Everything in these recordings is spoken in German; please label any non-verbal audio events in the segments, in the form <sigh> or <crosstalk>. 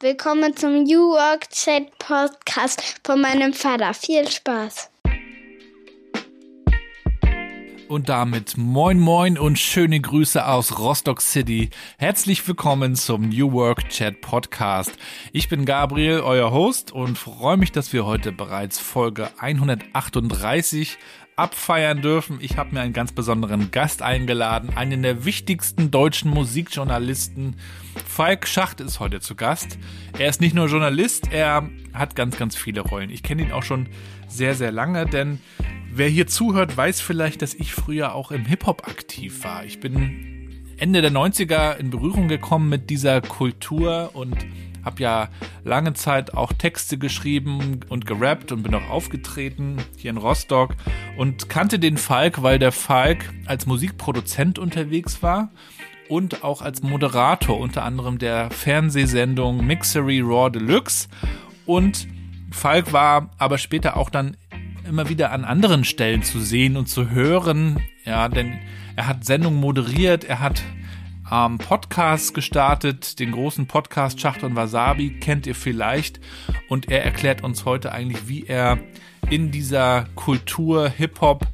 Willkommen zum New Work Chat Podcast von meinem Vater. Viel Spaß. Und damit moin moin und schöne Grüße aus Rostock City. Herzlich willkommen zum New Work Chat Podcast. Ich bin Gabriel, euer Host und freue mich, dass wir heute bereits Folge 138 abfeiern dürfen. Ich habe mir einen ganz besonderen Gast eingeladen, einen der wichtigsten deutschen Musikjournalisten. Falk Schacht ist heute zu Gast. Er ist nicht nur Journalist, er hat ganz, ganz viele Rollen. Ich kenne ihn auch schon sehr, sehr lange, denn wer hier zuhört, weiß vielleicht, dass ich früher auch im Hip-Hop aktiv war. Ich bin Ende der 90er in Berührung gekommen mit dieser Kultur und habe ja lange Zeit auch Texte geschrieben und gerappt und bin auch aufgetreten hier in Rostock und kannte den Falk, weil der Falk als Musikproduzent unterwegs war und auch als Moderator unter anderem der Fernsehsendung Mixery Raw Deluxe. Und Falk war aber später auch dann immer wieder an anderen Stellen zu sehen und zu hören, ja, denn er hat Sendungen moderiert, er hat ähm, Podcast gestartet, den großen Podcast Schacht und Wasabi kennt ihr vielleicht. Und er erklärt uns heute eigentlich, wie er in dieser Kultur Hip-Hop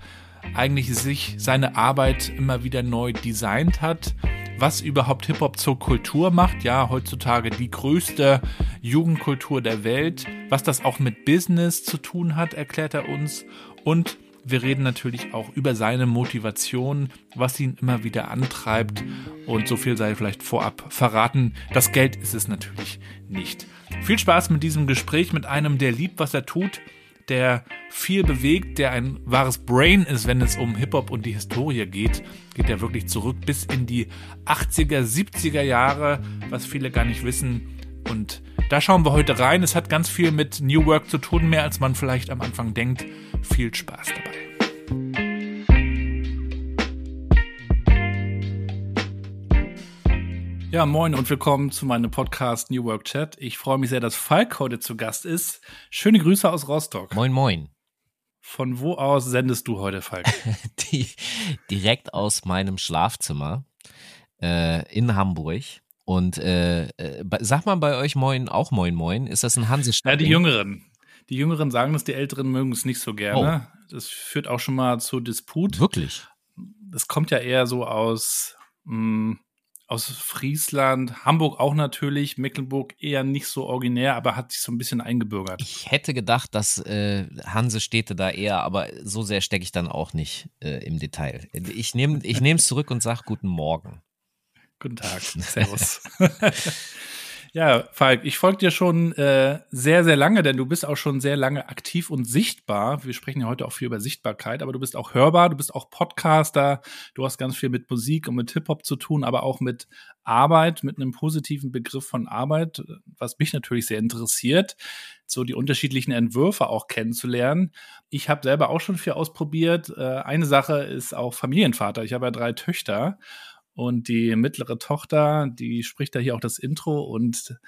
eigentlich sich seine Arbeit immer wieder neu designt hat, was überhaupt Hip-Hop zur Kultur macht, ja, heutzutage die größte Jugendkultur der Welt, was das auch mit Business zu tun hat, erklärt er uns. Und wir reden natürlich auch über seine Motivation, was ihn immer wieder antreibt. Und so viel sei vielleicht vorab verraten. Das Geld ist es natürlich nicht. Viel Spaß mit diesem Gespräch mit einem, der liebt, was er tut, der viel bewegt, der ein wahres Brain ist, wenn es um Hip-Hop und die Historie geht. Geht er wirklich zurück bis in die 80er, 70er Jahre, was viele gar nicht wissen. Und da schauen wir heute rein. Es hat ganz viel mit New Work zu tun, mehr als man vielleicht am Anfang denkt. Viel Spaß dabei. Ja, moin und willkommen zu meinem Podcast New Work Chat. Ich freue mich sehr, dass Falk heute zu Gast ist. Schöne Grüße aus Rostock. Moin, moin. Von wo aus sendest du heute, Falk? <laughs> Die, direkt aus meinem Schlafzimmer äh, in Hamburg. Und äh, äh, sag mal bei euch Moin auch Moin Moin. Ist das ein Hansestadt? Ja, die Jüngeren. Die Jüngeren sagen es, die Älteren mögen es nicht so gerne. Oh. Das führt auch schon mal zu Disput. Wirklich? Das kommt ja eher so aus, mh, hm, aus Friesland, Hamburg auch natürlich, Mecklenburg eher nicht so originär, aber hat sich so ein bisschen eingebürgert. Ich hätte gedacht, dass äh, Hansestädte da eher, aber so sehr stecke ich dann auch nicht äh, im Detail. Ich nehme ich es zurück und sage Guten Morgen. Guten Tag. <laughs> Servus. <laughs> Ja, Falk, ich folge dir schon äh, sehr, sehr lange, denn du bist auch schon sehr lange aktiv und sichtbar. Wir sprechen ja heute auch viel über Sichtbarkeit, aber du bist auch hörbar, du bist auch Podcaster, du hast ganz viel mit Musik und mit Hip-Hop zu tun, aber auch mit Arbeit, mit einem positiven Begriff von Arbeit, was mich natürlich sehr interessiert, so die unterschiedlichen Entwürfe auch kennenzulernen. Ich habe selber auch schon viel ausprobiert. Äh, eine Sache ist auch Familienvater. Ich habe ja drei Töchter und die mittlere Tochter, die spricht da hier auch das Intro. Und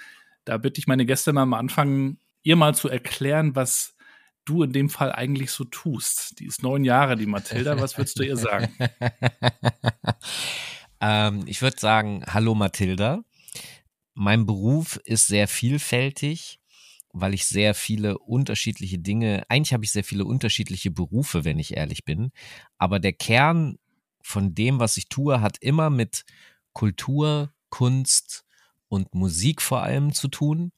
da bitte ich meine Gäste mal am Anfang, ihr mal zu erklären, was du in dem Fall eigentlich so tust. Die ist neun Jahre, die Mathilda. Was würdest du ihr sagen? <laughs> ähm, ich würde sagen, hallo Mathilda. Mein Beruf ist sehr vielfältig, weil ich sehr viele unterschiedliche Dinge, eigentlich habe ich sehr viele unterschiedliche Berufe, wenn ich ehrlich bin. Aber der Kern von dem, was ich tue, hat immer mit Kultur, Kunst und Musik vor allem zu tun.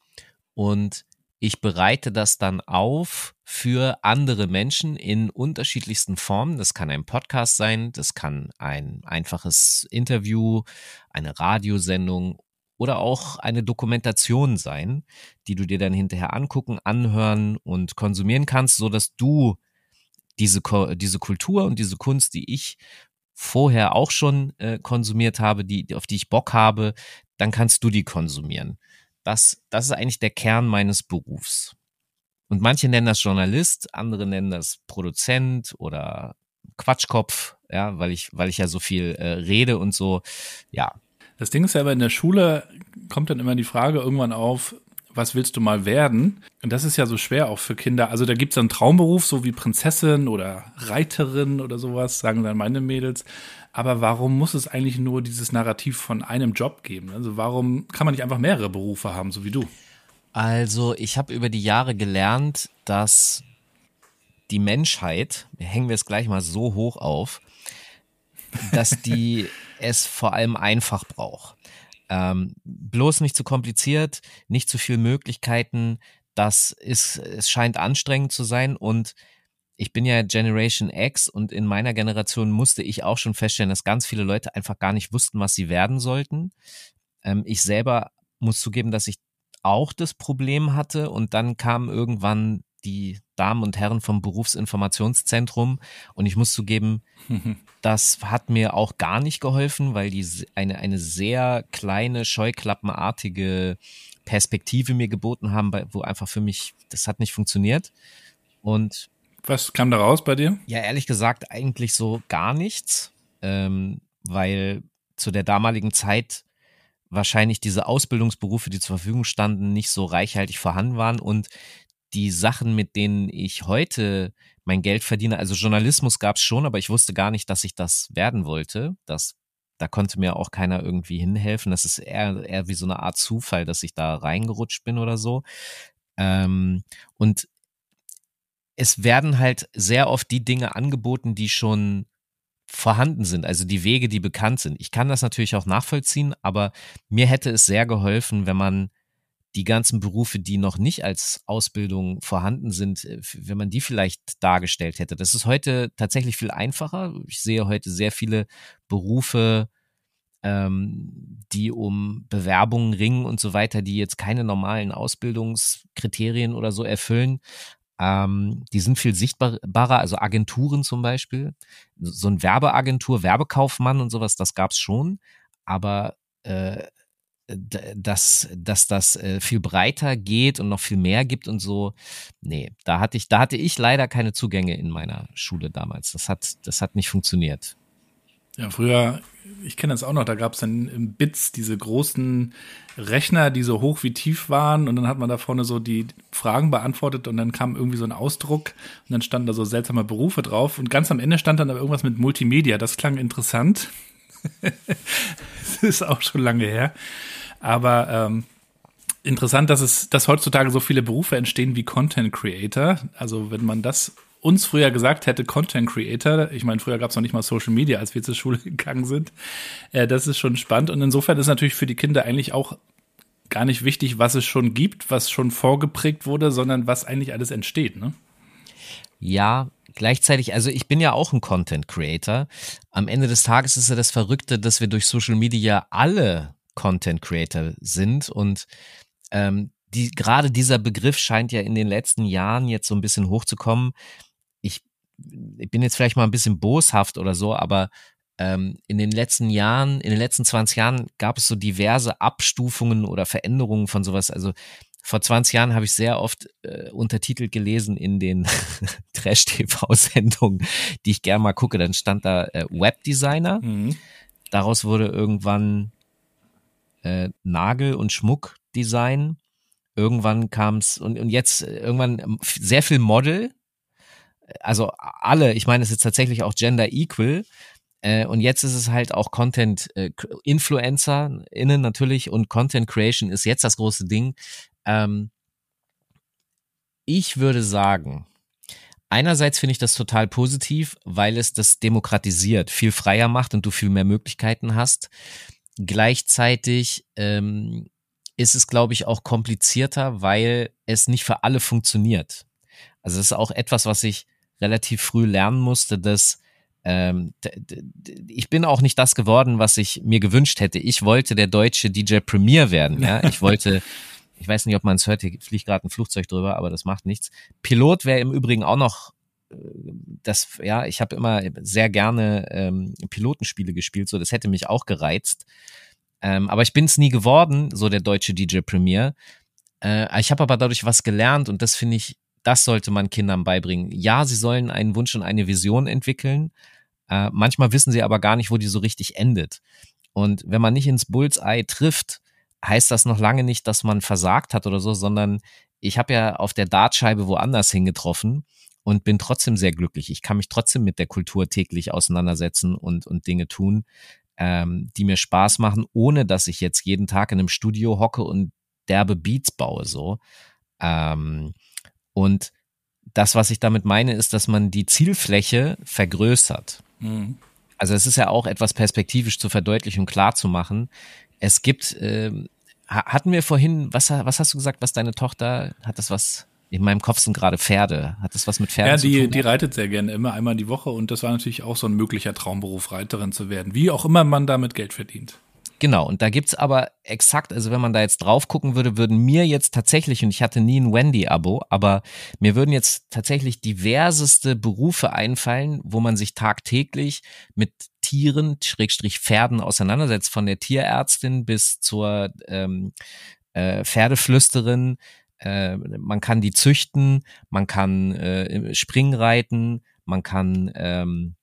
Und ich bereite das dann auf für andere Menschen in unterschiedlichsten Formen. Das kann ein Podcast sein, das kann ein einfaches Interview, eine Radiosendung oder auch eine Dokumentation sein, die du dir dann hinterher angucken, anhören und konsumieren kannst, so dass du diese, diese Kultur und diese Kunst, die ich vorher auch schon äh, konsumiert habe, die, auf die ich Bock habe, dann kannst du die konsumieren. Das, das ist eigentlich der Kern meines Berufs. Und manche nennen das Journalist, andere nennen das Produzent oder Quatschkopf, ja, weil ich, weil ich ja so viel äh, rede und so, ja. Das Ding ist ja aber in der Schule kommt dann immer die Frage irgendwann auf, was willst du mal werden? Und das ist ja so schwer auch für Kinder. Also da gibt es einen Traumberuf, so wie Prinzessin oder Reiterin oder sowas, sagen dann meine Mädels. Aber warum muss es eigentlich nur dieses Narrativ von einem Job geben? Also warum kann man nicht einfach mehrere Berufe haben, so wie du? Also ich habe über die Jahre gelernt, dass die Menschheit, hängen wir es gleich mal so hoch auf, dass die <laughs> es vor allem einfach braucht. Ähm, bloß nicht zu kompliziert, nicht zu viel Möglichkeiten. Das ist, es scheint anstrengend zu sein und ich bin ja Generation X und in meiner Generation musste ich auch schon feststellen, dass ganz viele Leute einfach gar nicht wussten, was sie werden sollten. Ähm, ich selber muss zugeben, dass ich auch das Problem hatte und dann kam irgendwann die Damen und Herren vom Berufsinformationszentrum und ich muss zugeben, <laughs> das hat mir auch gar nicht geholfen, weil die eine, eine sehr kleine, scheuklappenartige Perspektive mir geboten haben, wo einfach für mich, das hat nicht funktioniert. Und was kam da raus bei dir? Ja, ehrlich gesagt, eigentlich so gar nichts, ähm, weil zu der damaligen Zeit wahrscheinlich diese Ausbildungsberufe, die zur Verfügung standen, nicht so reichhaltig vorhanden waren und die Sachen, mit denen ich heute mein Geld verdiene, also Journalismus gab es schon, aber ich wusste gar nicht, dass ich das werden wollte. Das, da konnte mir auch keiner irgendwie hinhelfen. Das ist eher, eher wie so eine Art Zufall, dass ich da reingerutscht bin oder so. Ähm, und es werden halt sehr oft die Dinge angeboten, die schon vorhanden sind, also die Wege, die bekannt sind. Ich kann das natürlich auch nachvollziehen, aber mir hätte es sehr geholfen, wenn man die ganzen Berufe, die noch nicht als Ausbildung vorhanden sind, äh, wenn man die vielleicht dargestellt hätte. Das ist heute tatsächlich viel einfacher. Ich sehe heute sehr viele Berufe, ähm, die um Bewerbungen ringen und so weiter, die jetzt keine normalen Ausbildungskriterien oder so erfüllen. Ähm, die sind viel sichtbarer, also Agenturen zum Beispiel. So ein Werbeagentur, Werbekaufmann und sowas, das gab's schon. Aber äh, dass, dass das äh, viel breiter geht und noch viel mehr gibt und so. Nee, da hatte ich, da hatte ich leider keine Zugänge in meiner Schule damals. Das hat, das hat nicht funktioniert. Ja, früher, ich kenne das auch noch, da gab es dann im Bits diese großen Rechner, die so hoch wie tief waren und dann hat man da vorne so die Fragen beantwortet und dann kam irgendwie so ein Ausdruck und dann standen da so seltsame Berufe drauf und ganz am Ende stand dann aber irgendwas mit Multimedia. Das klang interessant. <laughs> das ist auch schon lange her. Aber ähm, interessant, dass es, dass heutzutage so viele Berufe entstehen wie Content Creator. Also wenn man das uns früher gesagt hätte, Content Creator, ich meine, früher gab es noch nicht mal Social Media, als wir zur Schule <laughs> gegangen sind, äh, das ist schon spannend. Und insofern ist natürlich für die Kinder eigentlich auch gar nicht wichtig, was es schon gibt, was schon vorgeprägt wurde, sondern was eigentlich alles entsteht, ne? Ja, gleichzeitig, also ich bin ja auch ein Content Creator. Am Ende des Tages ist ja das Verrückte, dass wir durch Social Media alle Content Creator sind und ähm, die, gerade dieser Begriff scheint ja in den letzten Jahren jetzt so ein bisschen hochzukommen. Ich, ich bin jetzt vielleicht mal ein bisschen boshaft oder so, aber ähm, in den letzten Jahren, in den letzten 20 Jahren gab es so diverse Abstufungen oder Veränderungen von sowas. Also vor 20 Jahren habe ich sehr oft äh, untertitelt gelesen in den <laughs> Trash-TV-Sendungen, die ich gerne mal gucke. Dann stand da äh, Webdesigner. Mhm. Daraus wurde irgendwann äh, Nagel- und Schmuckdesign. Irgendwann kam es und, und jetzt äh, irgendwann ähm, sehr viel Model. Also alle, ich meine, es ist tatsächlich auch gender equal. Äh, und jetzt ist es halt auch Content äh, Influencer innen natürlich und Content Creation ist jetzt das große Ding. Ähm, ich würde sagen, einerseits finde ich das total positiv, weil es das demokratisiert, viel freier macht und du viel mehr Möglichkeiten hast. Gleichzeitig ähm, ist es, glaube ich, auch komplizierter, weil es nicht für alle funktioniert. Also es ist auch etwas, was ich relativ früh lernen musste, dass ähm, ich bin auch nicht das geworden, was ich mir gewünscht hätte. Ich wollte der deutsche DJ Premier werden. Ja, ich wollte, <laughs> ich weiß nicht, ob man es hört, hier fliegt gerade ein Flugzeug drüber, aber das macht nichts. Pilot wäre im Übrigen auch noch das, ja, ich habe immer sehr gerne ähm, Pilotenspiele gespielt, so das hätte mich auch gereizt. Ähm, aber ich bin es nie geworden, so der deutsche DJ Premier. Äh, ich habe aber dadurch was gelernt und das finde ich, das sollte man Kindern beibringen. Ja, sie sollen einen Wunsch und eine Vision entwickeln. Äh, manchmal wissen sie aber gar nicht, wo die so richtig endet. Und wenn man nicht ins Bullseye trifft, heißt das noch lange nicht, dass man versagt hat oder so, sondern ich habe ja auf der Dartscheibe woanders hingetroffen und bin trotzdem sehr glücklich. Ich kann mich trotzdem mit der Kultur täglich auseinandersetzen und, und Dinge tun, ähm, die mir Spaß machen, ohne dass ich jetzt jeden Tag in einem Studio hocke und derbe Beats baue so. Ähm, und das, was ich damit meine, ist, dass man die Zielfläche vergrößert. Mhm. Also es ist ja auch etwas perspektivisch zu verdeutlichen und klar zu machen. Es gibt, äh, hatten wir vorhin, was, was hast du gesagt, was deine Tochter, hat das was in meinem Kopf sind gerade Pferde. Hat das was mit Pferden ja, die, zu tun? Ja, die reitet sehr gerne immer einmal die Woche und das war natürlich auch so ein möglicher Traumberuf, Reiterin zu werden. Wie auch immer man damit Geld verdient. Genau, und da gibt's aber exakt, also wenn man da jetzt drauf gucken würde, würden mir jetzt tatsächlich, und ich hatte nie ein Wendy-Abo, aber mir würden jetzt tatsächlich diverseste Berufe einfallen, wo man sich tagtäglich mit Tieren, Schrägstrich Pferden auseinandersetzt, von der Tierärztin bis zur ähm, äh, Pferdeflüsterin. Äh, man kann die züchten, man kann äh, Springreiten, man kann ähm,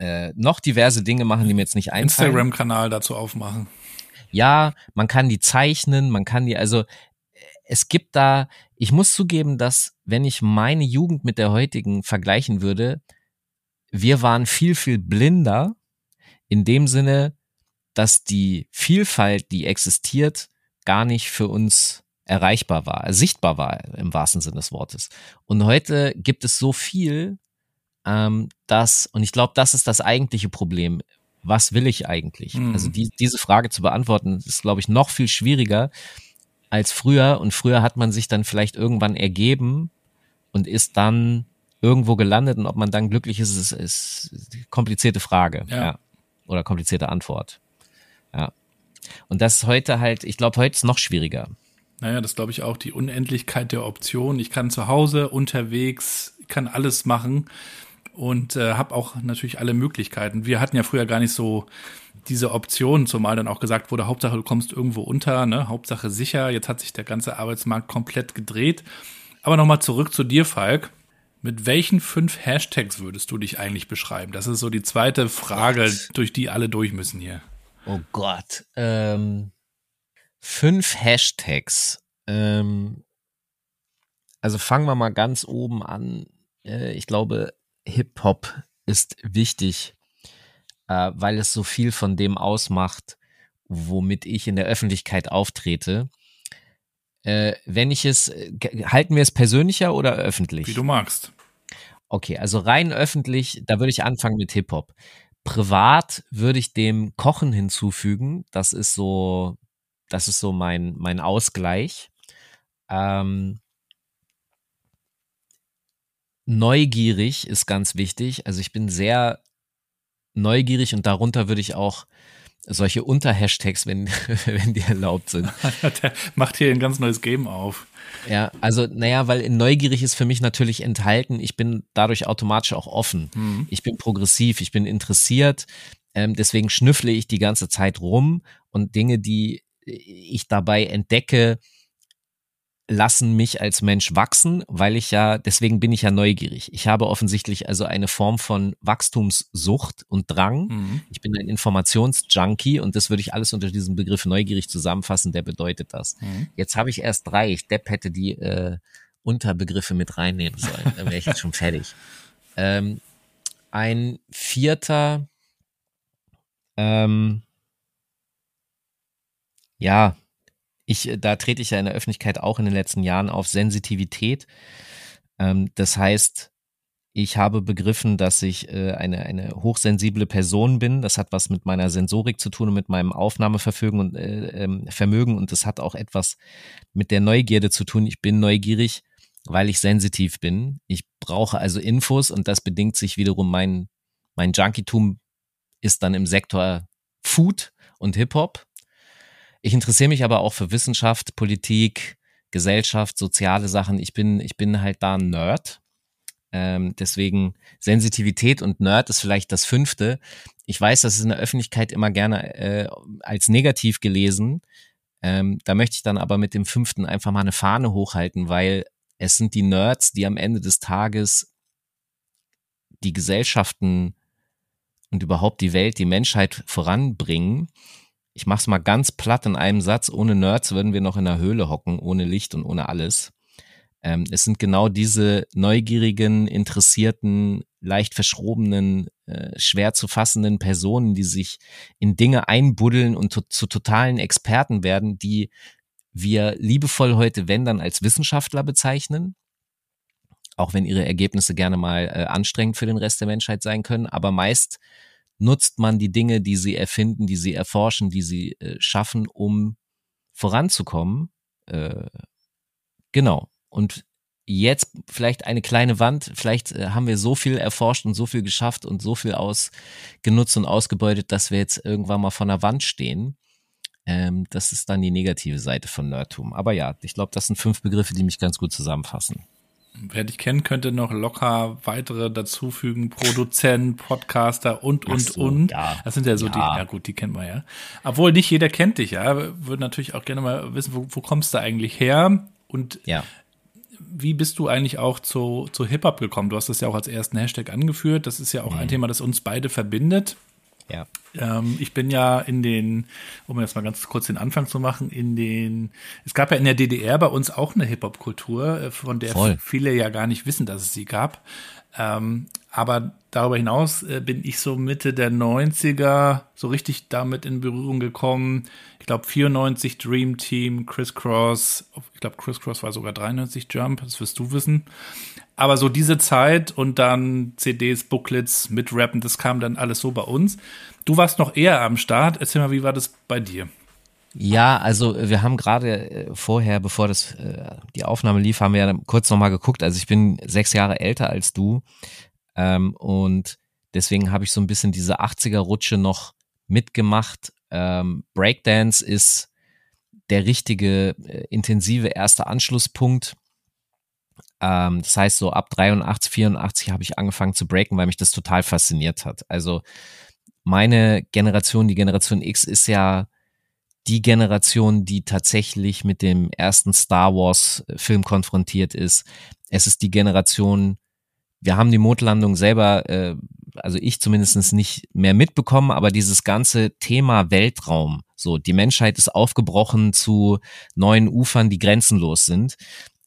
äh, noch diverse Dinge machen, die mir jetzt nicht einfallen. Instagram-Kanal dazu aufmachen. Ja, man kann die zeichnen, man kann die, also es gibt da, ich muss zugeben, dass wenn ich meine Jugend mit der heutigen vergleichen würde, wir waren viel, viel blinder in dem Sinne, dass die Vielfalt, die existiert, gar nicht für uns erreichbar war, sichtbar war im wahrsten Sinne des Wortes. Und heute gibt es so viel, ähm, dass, und ich glaube, das ist das eigentliche Problem. Was will ich eigentlich? Mhm. Also die, diese Frage zu beantworten, ist, glaube ich, noch viel schwieriger als früher. Und früher hat man sich dann vielleicht irgendwann ergeben und ist dann irgendwo gelandet. Und ob man dann glücklich ist, ist, ist eine komplizierte Frage. Ja. ja. Oder komplizierte Antwort. Ja. Und das ist heute halt, ich glaube, heute ist noch schwieriger. Naja, das glaube ich auch, die Unendlichkeit der Optionen. Ich kann zu Hause, unterwegs, kann alles machen und äh, habe auch natürlich alle Möglichkeiten. Wir hatten ja früher gar nicht so diese Option, zumal dann auch gesagt wurde, Hauptsache du kommst irgendwo unter, ne? Hauptsache sicher. Jetzt hat sich der ganze Arbeitsmarkt komplett gedreht. Aber nochmal zurück zu dir, Falk. Mit welchen fünf Hashtags würdest du dich eigentlich beschreiben? Das ist so die zweite Frage, Gott. durch die alle durch müssen hier. Oh Gott. Ähm, fünf Hashtags. Ähm, also fangen wir mal ganz oben an. Äh, ich glaube, Hip-Hop ist wichtig, äh, weil es so viel von dem ausmacht, womit ich in der Öffentlichkeit auftrete. Äh, wenn ich es, halten wir es persönlicher oder öffentlich? Wie du magst. Okay, also rein öffentlich, da würde ich anfangen mit Hip-Hop. Privat würde ich dem Kochen hinzufügen. Das ist so, das ist so mein, mein Ausgleich. Ähm, neugierig ist ganz wichtig. Also ich bin sehr neugierig und darunter würde ich auch solche Unterhashtags, wenn, <laughs> wenn die erlaubt sind. <laughs> Der macht hier ein ganz neues Game auf. Ja, also naja, weil in neugierig ist für mich natürlich enthalten, ich bin dadurch automatisch auch offen. Mhm. Ich bin progressiv, ich bin interessiert, ähm, deswegen schnüffle ich die ganze Zeit rum und Dinge, die ich dabei entdecke, lassen mich als Mensch wachsen, weil ich ja, deswegen bin ich ja neugierig. Ich habe offensichtlich also eine Form von Wachstumssucht und Drang. Mhm. Ich bin ein Informationsjunkie und das würde ich alles unter diesem Begriff neugierig zusammenfassen, der bedeutet das. Mhm. Jetzt habe ich erst drei. Ich Depp hätte die äh, Unterbegriffe mit reinnehmen sollen. Dann wäre ich jetzt schon fertig. <laughs> Ähm, ein vierter, ähm, ja, ich, äh, da trete ich ja in der Öffentlichkeit auch in den letzten Jahren auf Sensitivität. Ähm, das heißt, ich habe begriffen, dass ich äh, eine, eine hochsensible Person bin. Das hat was mit meiner Sensorik zu tun und mit meinem Aufnahmevermögen und, äh, ähm, Vermögen und das hat auch etwas mit der Neugierde zu tun. Ich bin neugierig, weil ich sensitiv bin. Ich brauche also Infos und das bedingt sich wiederum mein, mein Junkietum ist dann im Sektor Food und Hip-Hop. Ich interessiere mich aber auch für Wissenschaft, Politik, Gesellschaft, soziale Sachen. Ich bin, ich bin halt da ein Nerd. Ähm, deswegen Sensitivität und Nerd ist vielleicht das fünfte. Ich weiß, das ist in der Öffentlichkeit immer gerne äh, als negativ gelesen. Ähm, da möchte ich dann aber mit dem fünften einfach mal eine Fahne hochhalten, weil es sind die Nerds, die am Ende des Tages die Gesellschaften und überhaupt die Welt, die Menschheit voranbringen ich mach's mal ganz platt in einem Satz, ohne Nerds würden wir noch in der Höhle hocken, ohne Licht und ohne alles. Ähm, es sind genau diese neugierigen, interessierten, leicht verschrobenen, äh, schwer zu fassenden Personen, die sich in Dinge einbuddeln und to zu totalen Experten werden, die wir liebevoll heute, wenn dann, als Wissenschaftler bezeichnen. Auch wenn ihre Ergebnisse gerne mal äh, anstrengend für den Rest der Menschheit sein können. Aber meist nutzt man die Dinge, die sie erfinden, die sie erforschen, die sie äh, schaffen, um voranzukommen. Äh, genau. Und jetzt vielleicht eine kleine Wand, vielleicht äh, haben wir so viel erforscht und so viel geschafft und so viel ausgenutzt und ausgebeutet, dass wir jetzt irgendwann mal von der Wand stehen. Ähm, das ist dann die negative Seite von Nerdtum. Aber ja, ich glaube, das sind fünf Begriffe, die mich ganz gut zusammenfassen. Wer dich kennt, könnte noch locker weitere dazufügen. Produzent, Podcaster und, und, so, und. Ja. Das sind ja so ja. die, ja gut, die kennt man ja. Obwohl nicht jeder kennt dich, ja. Würde natürlich auch gerne mal wissen, wo, wo kommst du eigentlich her? Und ja wie bist du eigentlich auch zu, zu Hip-Hop gekommen? Du hast das ja auch als ersten Hashtag angeführt. Das ist ja auch mhm. ein Thema, das uns beide verbindet. Ja. Ähm, ich bin ja in den, um jetzt mal ganz kurz den Anfang zu machen, in den, es gab ja in der DDR bei uns auch eine Hip-Hop-Kultur, äh, von der Voll. viele ja gar nicht wissen, dass es sie gab. Ähm, aber darüber hinaus äh, bin ich so Mitte der 90er so richtig damit in Berührung gekommen. Ich glaube 94 Dream Team, Chris Cross, ich glaube Chris Cross war sogar 93 Jump, das wirst du wissen. Aber so diese Zeit und dann CDs, Booklets mit Rappen, das kam dann alles so bei uns. Du warst noch eher am Start. Erzähl mal, wie war das bei dir? Ja, also wir haben gerade äh, vorher, bevor das äh, die Aufnahme lief, haben wir ja kurz nochmal geguckt. Also ich bin sechs Jahre älter als du ähm, und deswegen habe ich so ein bisschen diese 80er-Rutsche noch mitgemacht. Ähm, Breakdance ist der richtige, äh, intensive erste Anschlusspunkt. Ähm, das heißt, so ab 83, 84 habe ich angefangen zu breaken, weil mich das total fasziniert hat. Also meine Generation, die Generation X, ist ja die Generation, die tatsächlich mit dem ersten Star Wars Film konfrontiert ist. Es ist die Generation, wir haben die Mondlandung selber, äh, also ich zumindest nicht mehr mitbekommen, aber dieses ganze Thema Weltraum, so die Menschheit ist aufgebrochen zu neuen Ufern, die grenzenlos sind.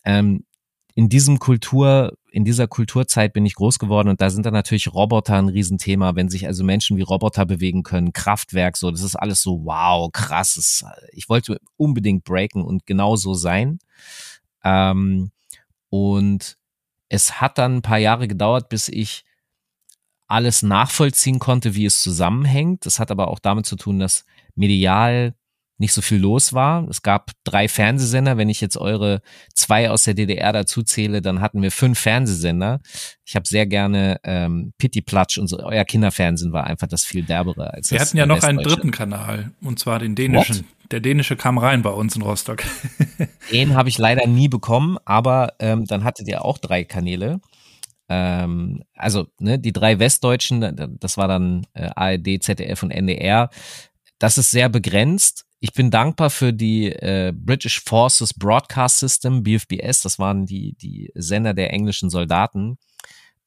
Ähm, in diesem Kultur, in dieser Kulturzeit bin ich groß geworden und da sind dann natürlich Roboter ein Riesenthema, wenn sich also Menschen wie Roboter bewegen können, Kraftwerk, so, das ist alles so, wow, krass. Das, ich wollte unbedingt breaken und genau so sein. Ähm, und es hat dann ein paar Jahre gedauert, bis ich alles nachvollziehen konnte, wie es zusammenhängt. Das hat aber auch damit zu tun, dass medial nicht so viel los war. Es gab drei Fernsehsender. Wenn ich jetzt eure zwei aus der DDR dazu zähle, dann hatten wir fünf Fernsehsender. Ich habe sehr gerne ähm, Pitti Platsch und so. Euer Kinderfernsehen war einfach das viel derbere als Wir hatten ja noch einen dritten Kanal und zwar den dänischen. What? Der dänische kam rein bei uns in Rostock. <laughs> Den habe ich leider nie bekommen, aber ähm, dann hattet ihr auch drei Kanäle ähm, also ne, die drei Westdeutschen, das war dann äh, ARD, ZDF und NDR. Das ist sehr begrenzt. Ich bin dankbar für die äh, British Forces Broadcast System, BFBS, das waren die, die Sender der englischen Soldaten.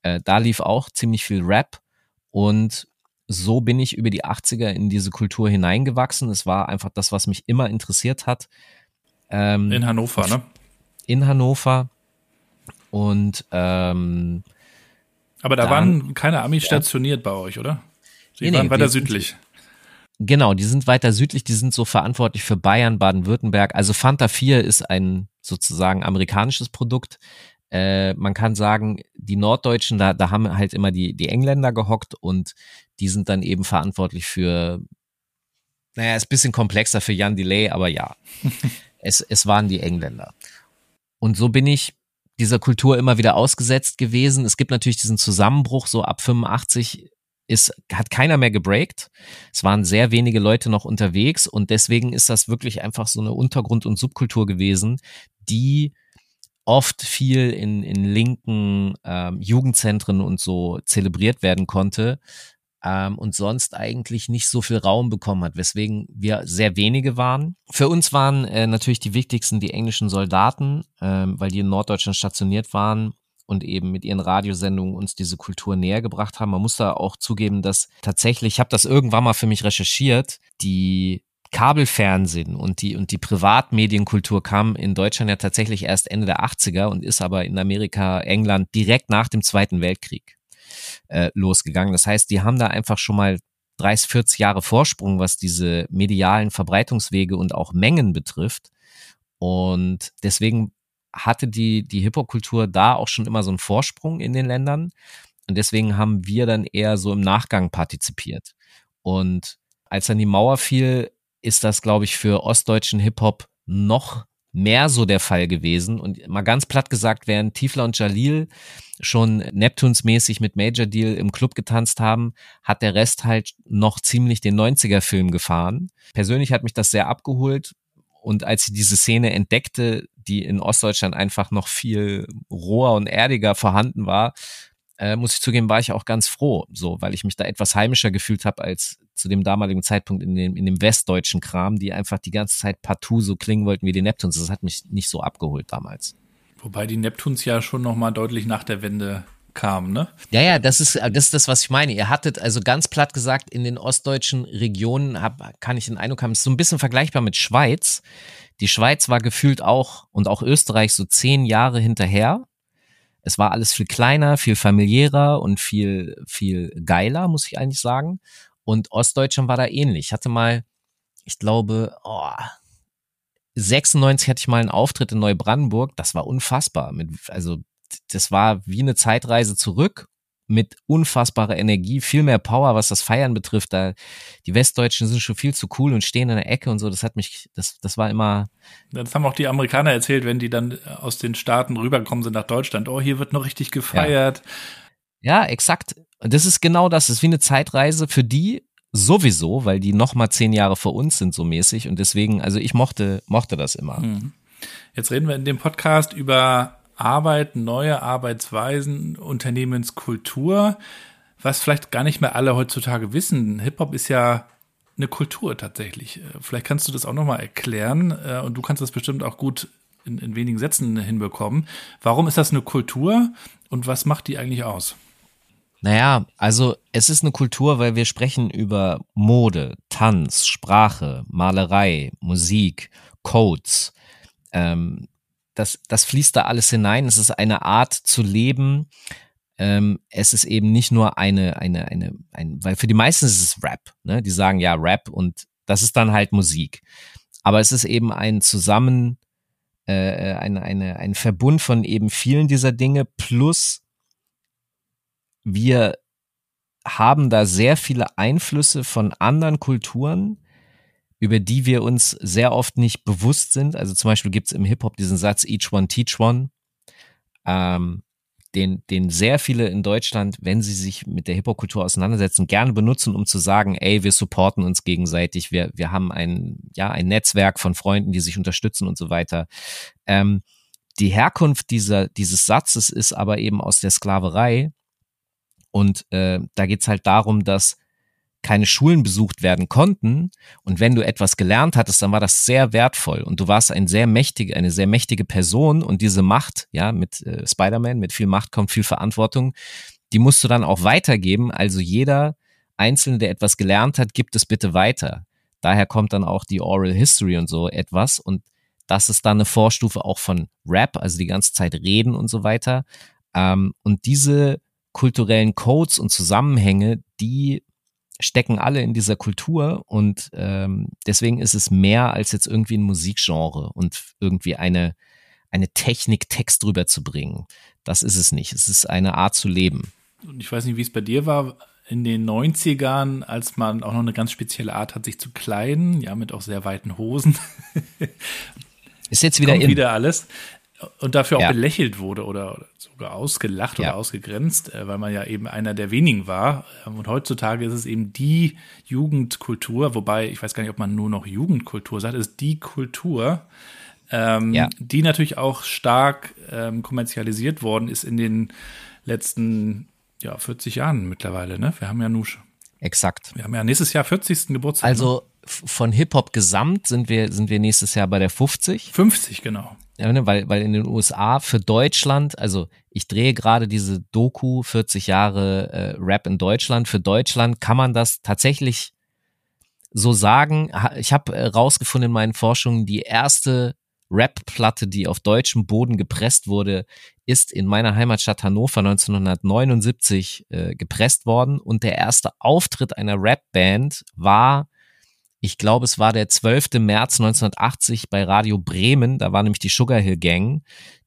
Äh, da lief auch ziemlich viel Rap und so bin ich über die 80er in diese Kultur hineingewachsen. Es war einfach das, was mich immer interessiert hat. Ähm, in Hannover, ne? In Hannover. Und ähm, aber da dann, waren keine Amis stationiert bei euch, oder? Sie nee, waren nee, weiter südlich. Genau, die sind weiter südlich, die sind so verantwortlich für Bayern, Baden-Württemberg. Also Fanta 4 ist ein sozusagen amerikanisches Produkt. Äh, man kann sagen, die Norddeutschen, da, da haben halt immer die, die Engländer gehockt und die sind dann eben verantwortlich für, naja, ist ein bisschen komplexer für Jan Delay, aber ja, <laughs> es, es waren die Engländer. Und so bin ich dieser Kultur immer wieder ausgesetzt gewesen. Es gibt natürlich diesen Zusammenbruch, so ab 85 ist, hat keiner mehr gebreakt. Es waren sehr wenige Leute noch unterwegs und deswegen ist das wirklich einfach so eine Untergrund- und Subkultur gewesen, die oft viel in, in linken ähm, Jugendzentren und so zelebriert werden konnte ähm, und sonst eigentlich nicht so viel Raum bekommen hat, weswegen wir sehr wenige waren. Für uns waren äh, natürlich die wichtigsten die englischen Soldaten, ähm, weil die in Norddeutschland stationiert waren und eben mit ihren Radiosendungen uns diese Kultur näher gebracht haben. Man muss da auch zugeben, dass tatsächlich, ich habe das irgendwann mal für mich recherchiert, die Kabelfernsehen und die, und die Privatmedienkultur kam in Deutschland ja tatsächlich erst Ende der 80er und ist aber in Amerika, England direkt nach dem Zweiten Weltkrieg äh, losgegangen. Das heißt, die haben da einfach schon mal 30, 40 Jahre Vorsprung, was diese medialen Verbreitungswege und auch Mengen betrifft. Und deswegen hatte die, die Hip-Hop-Kultur da auch schon immer so einen Vorsprung in den Ländern. Und deswegen haben wir dann eher so im Nachgang partizipiert. Und als dann die Mauer fiel, ist das, glaube ich, für ostdeutschen Hip-Hop noch mehr so der Fall gewesen. Und mal ganz platt gesagt, während Tiefler und Jalil schon Neptunes-mäßig mit Major Deal im Club getanzt haben, hat der Rest halt noch ziemlich den 90er-Film gefahren. Persönlich hat mich das sehr abgeholt. Und als ich diese Szene entdeckte, die in Ostdeutschland einfach noch viel roher und erdiger vorhanden war, äh, muss ich zugeben, war ich auch ganz froh, so, weil ich mich da etwas heimischer gefühlt habe als zu dem damaligen Zeitpunkt in dem, in dem westdeutschen Kram, die einfach die ganze Zeit partout so klingen wollten wie die Neptunes. Das hat mich nicht so abgeholt damals. Wobei die Neptunes ja schon nochmal deutlich nach der Wende kamen, ne? Ja, ja, das ist, das ist das, was ich meine. Ihr hattet also ganz platt gesagt, in den ostdeutschen Regionen hab, kann ich den Eindruck haben, es ist so ein bisschen vergleichbar mit Schweiz. Die Schweiz war gefühlt auch und auch Österreich so zehn Jahre hinterher es war alles viel kleiner, viel familiärer und viel, viel geiler, muss ich eigentlich sagen. Und Ostdeutschland war da ähnlich. Ich hatte mal, ich glaube, oh, 96 hatte ich mal einen Auftritt in Neubrandenburg. Das war unfassbar. Mit, also, das war wie eine Zeitreise zurück mit unfassbarer Energie, viel mehr Power, was das Feiern betrifft. Da die Westdeutschen sind schon viel zu cool und stehen in der Ecke und so. Das hat mich, das, das war immer. Das haben auch die Amerikaner erzählt, wenn die dann aus den Staaten rübergekommen sind nach Deutschland. Oh, hier wird noch richtig gefeiert. Ja, ja exakt. Und das ist genau das. Das ist wie eine Zeitreise für die sowieso, weil die noch mal zehn Jahre vor uns sind so mäßig. Und deswegen, also ich mochte, mochte das immer. Hm. Jetzt reden wir in dem Podcast über Arbeit, neue Arbeitsweisen, Unternehmenskultur, was vielleicht gar nicht mehr alle heutzutage wissen. Hip-Hop ist ja eine Kultur tatsächlich. Vielleicht kannst du das auch nochmal erklären äh, und du kannst das bestimmt auch gut in, in wenigen Sätzen hinbekommen. Warum ist das eine Kultur und was macht die eigentlich aus? Naja, also es ist eine Kultur, weil wir sprechen über Mode, Tanz, Sprache, Malerei, Musik, Codes. Ähm, das, das fließt da alles hinein. Es ist eine Art zu leben. Ähm, es ist eben nicht nur eine, eine, eine, ein, weil für die meisten ist es Rap, ne? Die sagen ja Rap und das ist dann halt Musik. Aber es ist eben ein Zusammen, äh, eine, eine, ein Verbund von eben vielen dieser Dinge plus wir haben da sehr viele Einflüsse von anderen Kulturen, über die wir uns sehr oft nicht bewusst sind. Also zum Beispiel gibt es im Hip-Hop diesen Satz Each One Teach One, ähm, den, den sehr viele in Deutschland, wenn sie sich mit der Hip-Hop-Kultur auseinandersetzen, gerne benutzen, um zu sagen, ey, wir supporten uns gegenseitig, wir, wir haben ein, ja, ein Netzwerk von Freunden, die sich unterstützen und so weiter. Ähm, die Herkunft dieser, dieses Satzes ist aber eben aus der Sklaverei. Und äh, da geht's halt darum, dass keine Schulen besucht werden konnten. Und wenn du etwas gelernt hattest, dann war das sehr wertvoll und du warst ein sehr mächtige, eine sehr mächtige Person und diese Macht, ja, mit äh, Spider-Man, mit viel Macht kommt viel Verantwortung, die musst du dann auch weitergeben. Also jeder Einzelne, der etwas gelernt hat, gibt es bitte weiter. Daher kommt dann auch die Oral History und so etwas und das ist dann eine Vorstufe auch von Rap, also die ganze Zeit reden und so weiter. Ähm, und diese kulturellen Codes und Zusammenhänge, die stecken alle in dieser Kultur und ähm, deswegen ist es mehr als jetzt irgendwie ein Musikgenre und irgendwie eine, eine Technik, Text drüber zu bringen. Das ist es nicht. Es ist eine Art zu leben. Und ich weiß nicht, wie es bei dir war in den 90ern, als man auch noch eine ganz spezielle Art hat, sich zu kleiden, ja, mit auch sehr weiten Hosen. ist jetzt wieder Kommt in. wieder alles und dafür auch ja. belächelt wurde oder, sogar ausgelacht ja. oder ausgegrenzt, äh, weil man ja eben einer der wenigen war. Ähm, und heutzutage ist es eben die Jugendkultur, wobei ich weiß gar nicht, ob man nur noch Jugendkultur sagt, ist die Kultur, ähm, ja. die natürlich auch stark ähm, kommerzialisiert worden ist in den letzten ja, 40 Jahren mittlerweile. Ne? Wir haben ja nur Exakt. Wir haben ja nächstes Jahr 40. Geburtstag. Also ne? von Hip-Hop gesamt sind wir, sind wir nächstes Jahr bei der 50. 50, genau. Ne, weil, weil in den USA für Deutschland, also ich drehe gerade diese Doku 40 Jahre äh, Rap in Deutschland. Für Deutschland kann man das tatsächlich so sagen. Ich habe äh, rausgefunden in meinen Forschungen, die erste Rap-Platte, die auf deutschem Boden gepresst wurde, ist in meiner Heimatstadt Hannover 1979 äh, gepresst worden. Und der erste Auftritt einer Rap-Band war, ich glaube, es war der 12. März 1980 bei Radio Bremen. Da war nämlich die Sugar Hill Gang,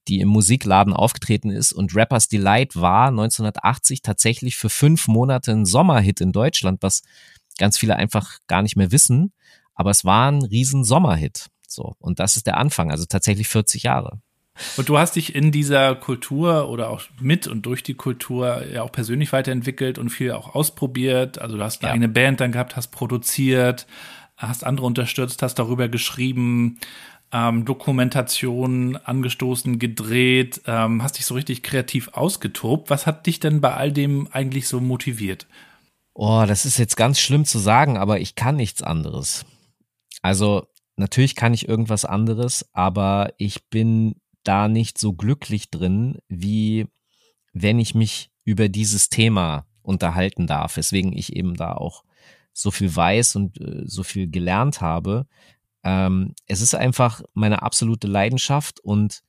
die im Musikladen aufgetreten ist. Und Rappers Delight war 1980 tatsächlich für fünf Monate ein Sommerhit in Deutschland, was ganz viele einfach gar nicht mehr wissen. Aber es war ein riesen Sommerhit. So. Und das ist der Anfang, also tatsächlich 40 Jahre. Und du hast dich in dieser Kultur oder auch mit und durch die Kultur ja auch persönlich weiterentwickelt und viel auch ausprobiert. Also du hast eine ja. eigene Band dann gehabt, hast produziert, hast andere unterstützt, hast darüber geschrieben, ähm, Dokumentation angestoßen, gedreht, ähm, hast dich so richtig kreativ ausgetobt. Was hat dich denn bei all dem eigentlich so motiviert? Oh, das ist jetzt ganz schlimm zu sagen, aber ich kann nichts anderes. Also natürlich kann ich irgendwas anderes, aber ich bin da nicht so glücklich drin, wie wenn ich mich über dieses Thema unterhalten darf, weswegen ich eben da auch so viel weiß und äh, so viel gelernt habe. Ähm, es ist einfach meine absolute Leidenschaft und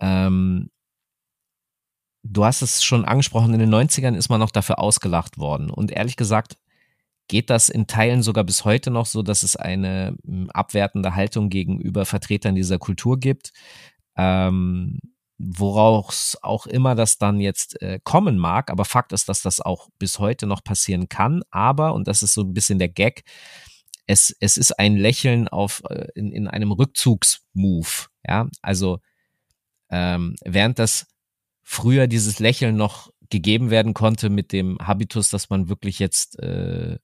ähm, du hast es schon angesprochen, in den 90ern ist man noch dafür ausgelacht worden. Und ehrlich gesagt, geht das in Teilen sogar bis heute noch so, dass es eine hm, abwertende Haltung gegenüber Vertretern dieser Kultur gibt. Ähm, woraus auch immer das dann jetzt äh, kommen mag, aber Fakt ist, dass das auch bis heute noch passieren kann. Aber, und das ist so ein bisschen der Gag, es, es ist ein Lächeln auf äh, in, in einem Rückzugsmove. Ja, also ähm, während das früher dieses Lächeln noch gegeben werden konnte mit dem Habitus, dass man wirklich jetzt äh,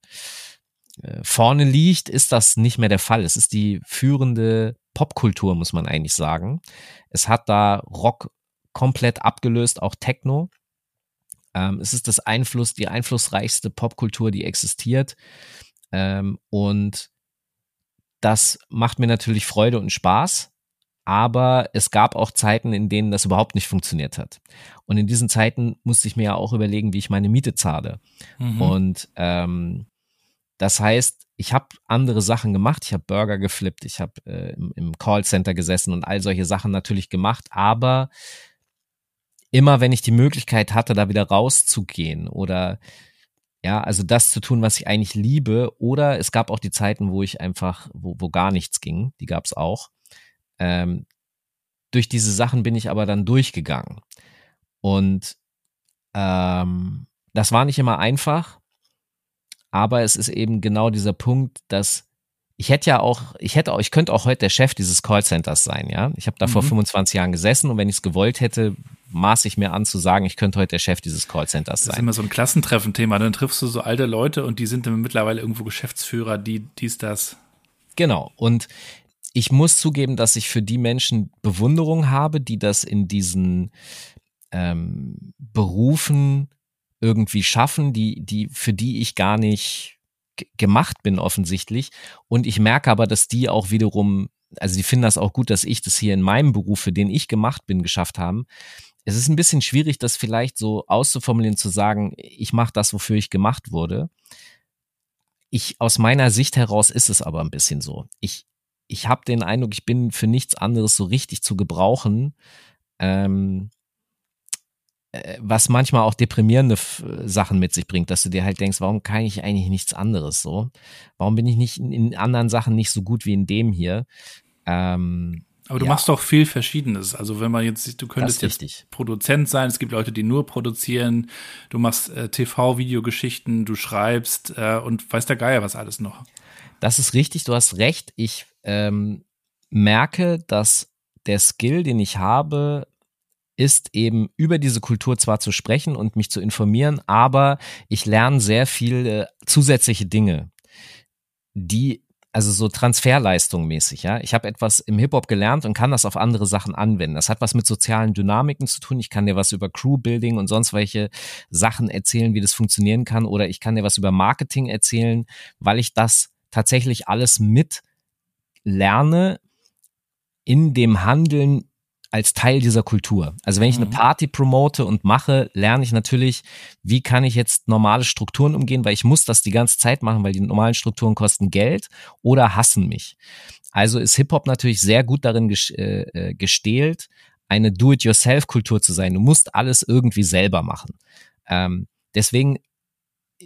vorne liegt, ist das nicht mehr der Fall. Es ist die führende Popkultur, muss man eigentlich sagen. Es hat da Rock komplett abgelöst, auch Techno. Ähm, es ist das Einfluss, die einflussreichste Popkultur, die existiert. Ähm, und das macht mir natürlich Freude und Spaß aber es gab auch Zeiten, in denen das überhaupt nicht funktioniert hat. Und in diesen Zeiten musste ich mir ja auch überlegen, wie ich meine Miete zahle. Mhm. Und ähm, das heißt, ich habe andere Sachen gemacht. Ich habe Burger geflippt, ich habe äh, im, im Callcenter gesessen und all solche Sachen natürlich gemacht. Aber immer, wenn ich die Möglichkeit hatte, da wieder rauszugehen oder ja, also das zu tun, was ich eigentlich liebe. Oder es gab auch die Zeiten, wo ich einfach, wo, wo gar nichts ging. Die gab es auch. Ähm, durch diese Sachen bin ich aber dann durchgegangen. Und ähm, das war nicht immer einfach, aber es ist eben genau dieser Punkt, dass ich hätte ja auch, ich hätte auch, ich könnte auch heute der Chef dieses Callcenters sein, ja. Ich habe da mhm. vor 25 Jahren gesessen und wenn ich es gewollt hätte, maß ich mir an zu sagen, ich könnte heute der Chef dieses Callcenters sein. Das ist immer so ein Klassentreffen-Thema. Dann triffst du so alte Leute und die sind dann mittlerweile irgendwo Geschäftsführer, die dies, das. Genau. Und ich muss zugeben, dass ich für die Menschen Bewunderung habe, die das in diesen ähm, Berufen irgendwie schaffen, die, die, für die ich gar nicht gemacht bin offensichtlich. Und ich merke aber, dass die auch wiederum, also die finden das auch gut, dass ich das hier in meinem Beruf, für den ich gemacht bin, geschafft haben. Es ist ein bisschen schwierig, das vielleicht so auszuformulieren, zu sagen, ich mache das, wofür ich gemacht wurde. Ich, aus meiner Sicht heraus ist es aber ein bisschen so. Ich, ich habe den Eindruck, ich bin für nichts anderes so richtig zu gebrauchen. Ähm, äh, was manchmal auch deprimierende Sachen mit sich bringt, dass du dir halt denkst, warum kann ich eigentlich nichts anderes so? Warum bin ich nicht in, anderen Sachen nicht so gut wie in dem hier? Ähm, aber du ja. machst doch viel Verschiedenes. Also wenn man jetzt, du könntest jetzt. Produzent sein. Es gibt Leute, die nur produzieren. Du machst äh, TV-Videogeschichten, du schreibst äh, und weiß der Geier was alles noch. Das ist richtig. Du hast recht. Ich ähm, merke, dass der Skill, den ich habe, ist eben über diese Kultur zwar zu sprechen und mich zu informieren, aber ich lerne sehr viele zusätzliche Dinge, die also so Transferleistung mäßig, ja. Ich habe etwas im Hip-Hop gelernt und kann das auf andere Sachen anwenden. Das hat was mit sozialen Dynamiken zu tun. Ich kann dir was über Crew-Building und sonst welche Sachen erzählen, wie das funktionieren kann. Oder ich kann dir was über Marketing erzählen, weil ich das tatsächlich alles mit lerne in dem Handeln als Teil dieser Kultur. Also wenn ich eine mhm. Party promote und mache, lerne ich natürlich, wie kann ich jetzt normale Strukturen umgehen, weil ich muss das die ganze Zeit machen, weil die normalen Strukturen kosten Geld oder hassen mich. Also ist Hip-Hop natürlich sehr gut darin äh, äh, gestählt, eine Do-it-yourself-Kultur zu sein. Du musst alles irgendwie selber machen. Ähm, deswegen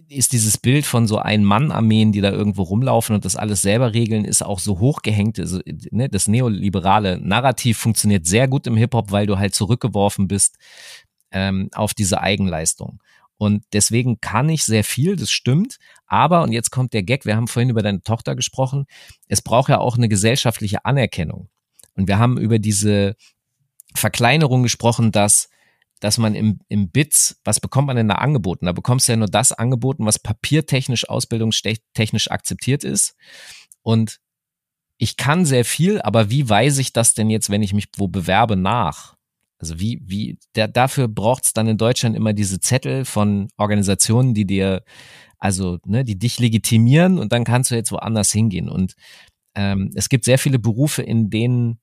ist dieses Bild von so ein Mann-Armeen, die da irgendwo rumlaufen und das alles selber regeln, ist auch so hochgehängt. Also, ne, das neoliberale Narrativ funktioniert sehr gut im Hip-Hop, weil du halt zurückgeworfen bist ähm, auf diese Eigenleistung. Und deswegen kann ich sehr viel, das stimmt. Aber, und jetzt kommt der Gag, wir haben vorhin über deine Tochter gesprochen, es braucht ja auch eine gesellschaftliche Anerkennung. Und wir haben über diese Verkleinerung gesprochen, dass dass man im, im BITS, was bekommt man denn da angeboten? Da bekommst du ja nur das angeboten, was papiertechnisch, ausbildungstechnisch akzeptiert ist. Und ich kann sehr viel, aber wie weiß ich das denn jetzt, wenn ich mich wo bewerbe, nach? Also wie, wie, der, dafür braucht es dann in Deutschland immer diese Zettel von Organisationen, die dir, also, ne, die dich legitimieren und dann kannst du jetzt woanders hingehen. Und ähm, es gibt sehr viele Berufe, in denen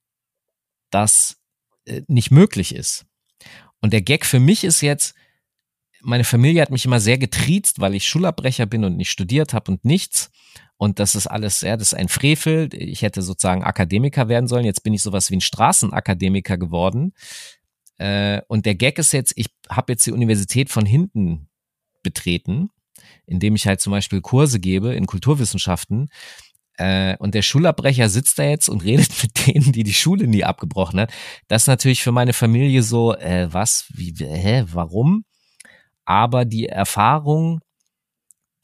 das äh, nicht möglich ist. Und der Gag für mich ist jetzt, meine Familie hat mich immer sehr getriezt, weil ich Schulabbrecher bin und nicht studiert habe und nichts. Und das ist alles, ja, das ist ein Frevel. Ich hätte sozusagen Akademiker werden sollen. Jetzt bin ich sowas wie ein Straßenakademiker geworden. Äh, und der Gag ist jetzt, ich habe jetzt die Universität von hinten betreten, indem ich halt zum Beispiel Kurse gebe in Kulturwissenschaften. Äh, und der Schulabbrecher sitzt da jetzt und redet <laughs> mit denen, die die Schule nie abgebrochen hat. Das ist natürlich für meine Familie so, äh, was, wie, hä, warum? Aber die Erfahrung,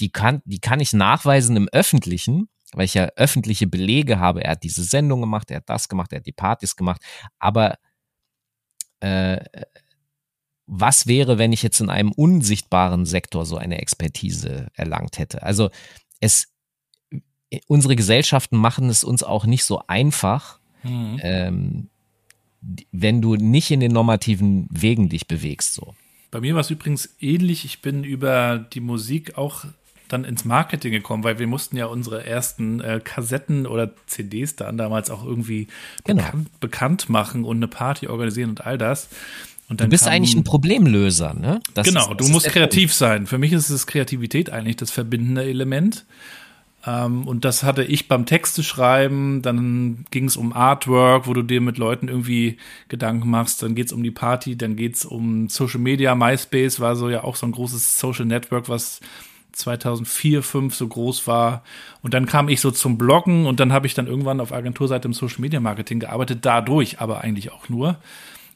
die kann, die kann ich nachweisen im Öffentlichen, weil ich ja öffentliche Belege habe. Er hat diese Sendung gemacht, er hat das gemacht, er hat die Partys gemacht. Aber äh, was wäre, wenn ich jetzt in einem unsichtbaren Sektor so eine Expertise erlangt hätte? Also es, unsere Gesellschaften machen es uns auch nicht so einfach, mhm. ähm, wenn du nicht in den normativen Wegen dich bewegst. So. Bei mir war es übrigens ähnlich. Ich bin über die Musik auch dann ins Marketing gekommen, weil wir mussten ja unsere ersten äh, Kassetten oder CDs dann damals auch irgendwie genau. bekannt, bekannt, machen und eine Party organisieren und all das. Und du bist kam, eigentlich ein Problemlöser, ne? Das genau, ist, du musst kreativ Punkt. sein. Für mich ist es Kreativität eigentlich das verbindende Element. Ähm, und das hatte ich beim Texte schreiben. Dann ging es um Artwork, wo du dir mit Leuten irgendwie Gedanken machst. Dann geht es um die Party, dann geht es um Social Media. MySpace war so ja auch so ein großes Social Network, was 2004, 2005 so groß war. Und dann kam ich so zum Bloggen und dann habe ich dann irgendwann auf Agenturseite im Social Media Marketing gearbeitet, dadurch aber eigentlich auch nur.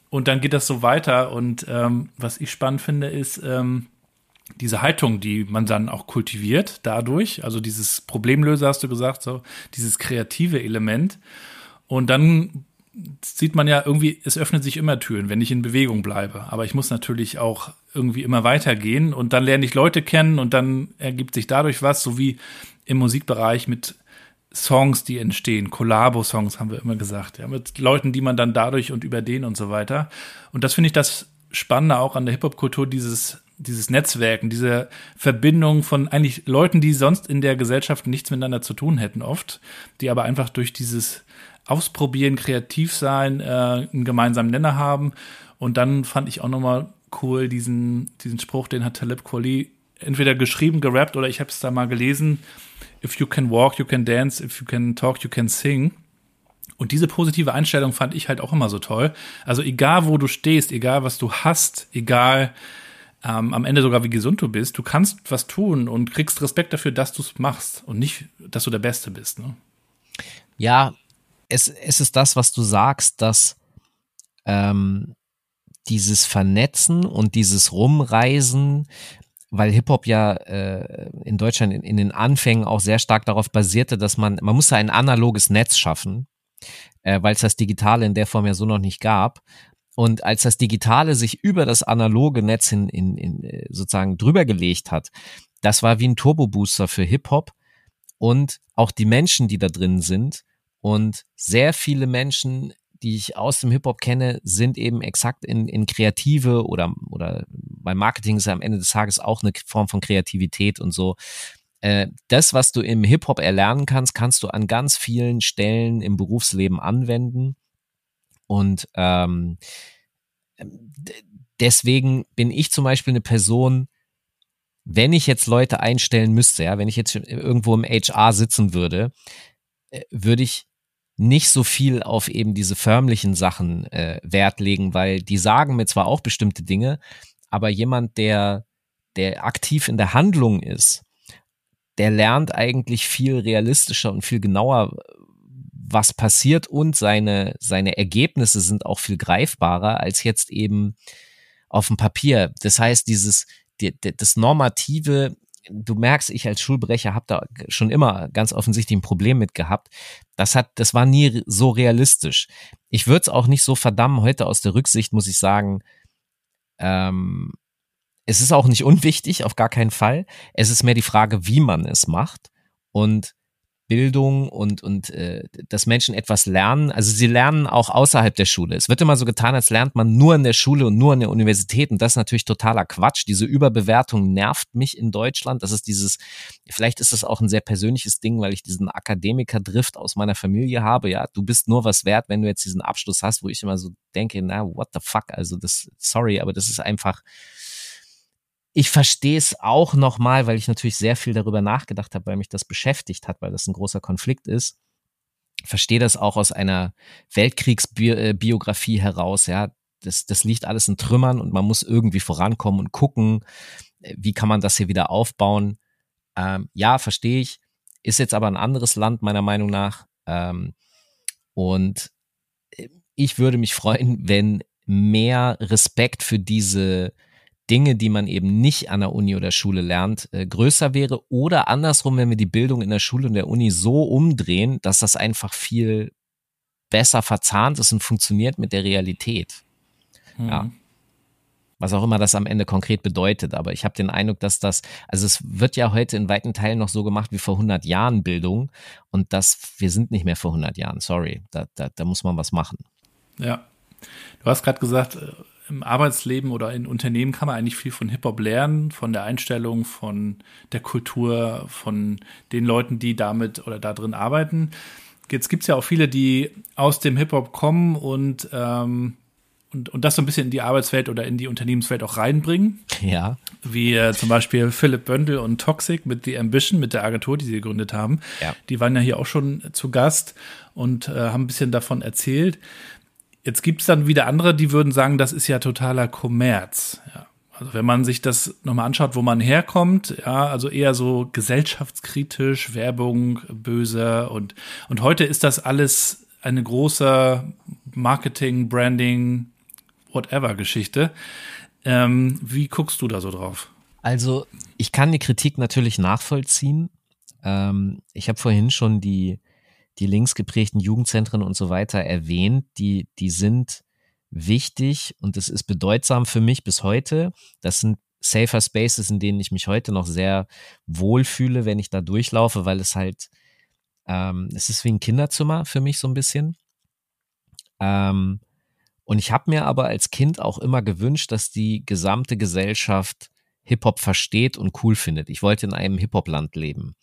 Und dann geht das so weiter. Und ähm, was ich spannend finde, ist, ähm, diese Haltung, die man dann auch kultiviert dadurch, also dieses Problemlöser hast du gesagt, so dieses kreative Element. Und dann sieht man ja irgendwie, es öffnet sich immer Türen, wenn ich in Bewegung bleibe. Aber ich muss natürlich auch irgendwie immer weitergehen und dann lerne ich Leute kennen und dann ergibt sich dadurch was, so wie im Musikbereich mit Songs, die entstehen, Kollabo-Songs haben wir immer gesagt, ja, mit Leuten, die man dann dadurch und über den und so weiter. Und das finde ich das Spannende auch an der Hip-Hop-Kultur, dieses dieses Netzwerken, diese Verbindung von eigentlich Leuten, die sonst in der Gesellschaft nichts miteinander zu tun hätten, oft, die aber einfach durch dieses Ausprobieren, kreativ sein, äh, einen gemeinsamen Nenner haben. Und dann fand ich auch nochmal cool diesen, diesen Spruch, den hat Talib Kweli entweder geschrieben, gerappt oder ich habe es da mal gelesen. If you can walk, you can dance. If you can talk, you can sing. Und diese positive Einstellung fand ich halt auch immer so toll. Also egal, wo du stehst, egal, was du hast, egal, ähm, am Ende sogar wie gesund du bist, du kannst was tun und kriegst Respekt dafür, dass du es machst und nicht, dass du der Beste bist. Ne? Ja, es, es ist das, was du sagst, dass ähm, dieses Vernetzen und dieses Rumreisen, weil Hip-Hop ja äh, in Deutschland in, in, den Anfängen auch sehr stark darauf basierte, dass man, man musste ein analoges Netz schaffen, äh, weil es das Digitale in der Form ja so noch nicht gab. Und als das Digitale sich über das analoge Netz in, in, in äh, sozusagen drüber gelegt hat, das war wie ein Turbo-Booster für Hip-Hop und auch die Menschen, die da drin sind. Und sehr viele Menschen, die ich aus dem Hip-Hop kenne, sind eben exakt in, in kreative oder, oder beim Marketing ist ja am Ende des Tages auch eine Form von Kreativität und so. Äh, das, was du im Hip-Hop erlernen kannst, kannst du an ganz vielen Stellen im Berufsleben anwenden. Und ähm, deswegen bin ich zum Beispiel eine Person, wenn ich jetzt Leute einstellen müsste, ja, wenn ich jetzt irgendwo im HR sitzen würde, äh, würde ich nicht so viel auf eben diese förmlichen Sachen äh, Wert legen, weil die sagen mir zwar auch bestimmte Dinge, aber jemand, der, der aktiv in der Handlung ist, der lernt eigentlich viel realistischer und viel genauer, was passiert und seine, seine Ergebnisse sind auch viel greifbarer als jetzt eben auf dem Papier. Das heißt, dieses, die, das Normative, du merkst, ich als Schulbrecher habe da schon immer ganz offensichtlich ein Problem mit gehabt. Das hat, das war nie so realistisch. Ich würde es auch nicht so verdammen. Heute aus der Rücksicht muss ich sagen, ähm, es ist auch nicht <laughs> unwichtig, auf gar keinen Fall. Es ist mehr die Frage, wie man es macht. Und Bildung und, und äh, dass Menschen etwas lernen. Also sie lernen auch außerhalb der Schule. Es wird immer so getan, als lernt man nur in der Schule und nur in der Universität. Und das ist natürlich totaler Quatsch. Diese Überbewertung nervt mich in Deutschland. Das ist dieses, vielleicht ist das auch ein sehr persönliches Ding, weil ich diesen Akademiker-Drift aus meiner Familie habe. Ja, du bist nur was wert, wenn du jetzt diesen Abschluss hast, wo ich immer so denke, na, what the fuck? Also das, sorry, aber das ist einfach, ich verstehe es auch nochmal, weil ich natürlich sehr viel darüber nachgedacht habe, weil mich das beschäftigt hat, weil das ein großer Konflikt ist. Verstehe das auch aus einer Weltkriegsbiografie heraus, ja. Das, das liegt alles in Trümmern und man muss irgendwie vorankommen und gucken, wie kann man das hier wieder aufbauen. Ähm, ja, verstehe ich. Ist jetzt aber ein anderes Land, meiner Meinung nach. Ähm, und äh, ich würde mich freuen, wenn mehr Respekt für diese Dinge, die man eben nicht an der Uni oder Schule lernt, äh, größer wäre. Oder andersrum, wenn wir die Bildung in der Schule und der Uni so umdrehen, dass das einfach viel besser verzahnt ist und funktioniert mit der Realität. Mhm. Ja. Was auch immer das am Ende konkret bedeutet. Aber ich habe den Eindruck, dass das, also es wird ja heute in weiten Teilen noch so gemacht wie vor 100 Jahren Bildung. Und das, wir sind nicht mehr vor 100 Jahren. Sorry, da, da, da muss man was machen. Ja. Du hast gerade gesagt, äh, im Arbeitsleben oder in Unternehmen kann man eigentlich viel von Hip-Hop lernen, von der Einstellung, von der Kultur, von den Leuten, die damit oder da drin arbeiten. Jetzt gibt's ja auch viele, die aus dem Hip-Hop kommen und, ähm, und, und das so ein bisschen in die Arbeitswelt oder in die Unternehmenswelt auch reinbringen. Ja. Wie äh, zum Beispiel Philipp Böndel und Toxic mit The Ambition, mit der Agentur, die sie gegründet haben. Ja. Die waren ja hier auch schon zu Gast und äh, haben ein bisschen davon erzählt. Jetzt gibt's dann wieder andere, die würden sagen, das ist ja totaler Kommerz. Ja. Also wenn man sich das nochmal anschaut, wo man herkommt, ja, also eher so gesellschaftskritisch, Werbung, böse und, und heute ist das alles eine große Marketing, Branding, whatever Geschichte. Ähm, wie guckst du da so drauf? Also ich kann die Kritik natürlich nachvollziehen. Ähm, ich habe vorhin schon die die linksgeprägten Jugendzentren und so weiter erwähnt, die, die sind wichtig und es ist bedeutsam für mich bis heute. Das sind safer Spaces, in denen ich mich heute noch sehr wohlfühle, wenn ich da durchlaufe, weil es halt, ähm, es ist wie ein Kinderzimmer für mich so ein bisschen. Ähm, und ich habe mir aber als Kind auch immer gewünscht, dass die gesamte Gesellschaft Hip-Hop versteht und cool findet. Ich wollte in einem Hip-Hop-Land leben.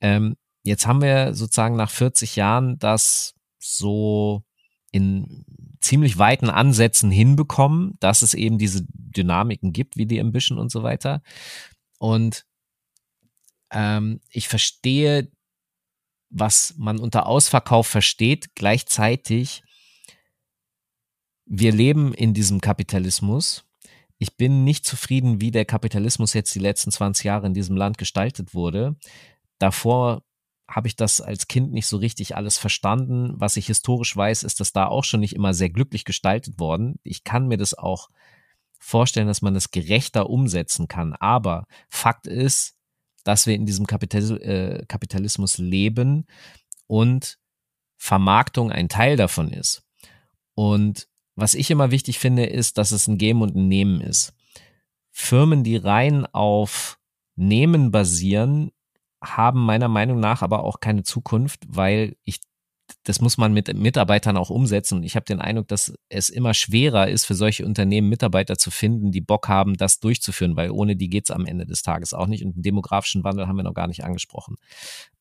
Ähm, Jetzt haben wir sozusagen nach 40 Jahren das so in ziemlich weiten Ansätzen hinbekommen, dass es eben diese Dynamiken gibt, wie die Ambition und so weiter. Und ähm, ich verstehe, was man unter Ausverkauf versteht. Gleichzeitig, wir leben in diesem Kapitalismus. Ich bin nicht zufrieden, wie der Kapitalismus jetzt die letzten 20 Jahre in diesem Land gestaltet wurde. Davor habe ich das als Kind nicht so richtig alles verstanden. Was ich historisch weiß, ist das da auch schon nicht immer sehr glücklich gestaltet worden. Ich kann mir das auch vorstellen, dass man das gerechter umsetzen kann. Aber Fakt ist, dass wir in diesem äh, Kapitalismus leben und Vermarktung ein Teil davon ist. Und was ich immer wichtig finde, ist, dass es ein Geben und ein Nehmen ist. Firmen, die rein auf Nehmen basieren, haben meiner Meinung nach aber auch keine Zukunft, weil ich das muss man mit Mitarbeitern auch umsetzen. Und ich habe den Eindruck, dass es immer schwerer ist, für solche Unternehmen Mitarbeiter zu finden, die Bock haben, das durchzuführen, weil ohne die geht's am Ende des Tages auch nicht. Und den demografischen Wandel haben wir noch gar nicht angesprochen.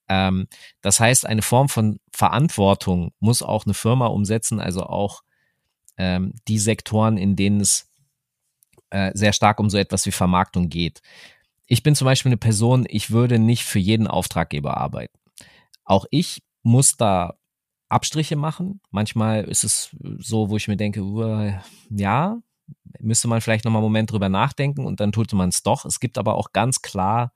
Ähm, das heißt, eine Form von Verantwortung muss auch eine Firma umsetzen, also auch ähm, die Sektoren, in denen es äh, sehr stark um so etwas wie Vermarktung geht. Ich bin zum Beispiel eine Person, ich würde nicht für jeden Auftraggeber arbeiten. Auch ich muss da Abstriche machen. Manchmal ist es so, wo ich mir denke, uh, ja, müsste man vielleicht nochmal einen Moment drüber nachdenken und dann tut man es doch. Es gibt aber auch ganz klar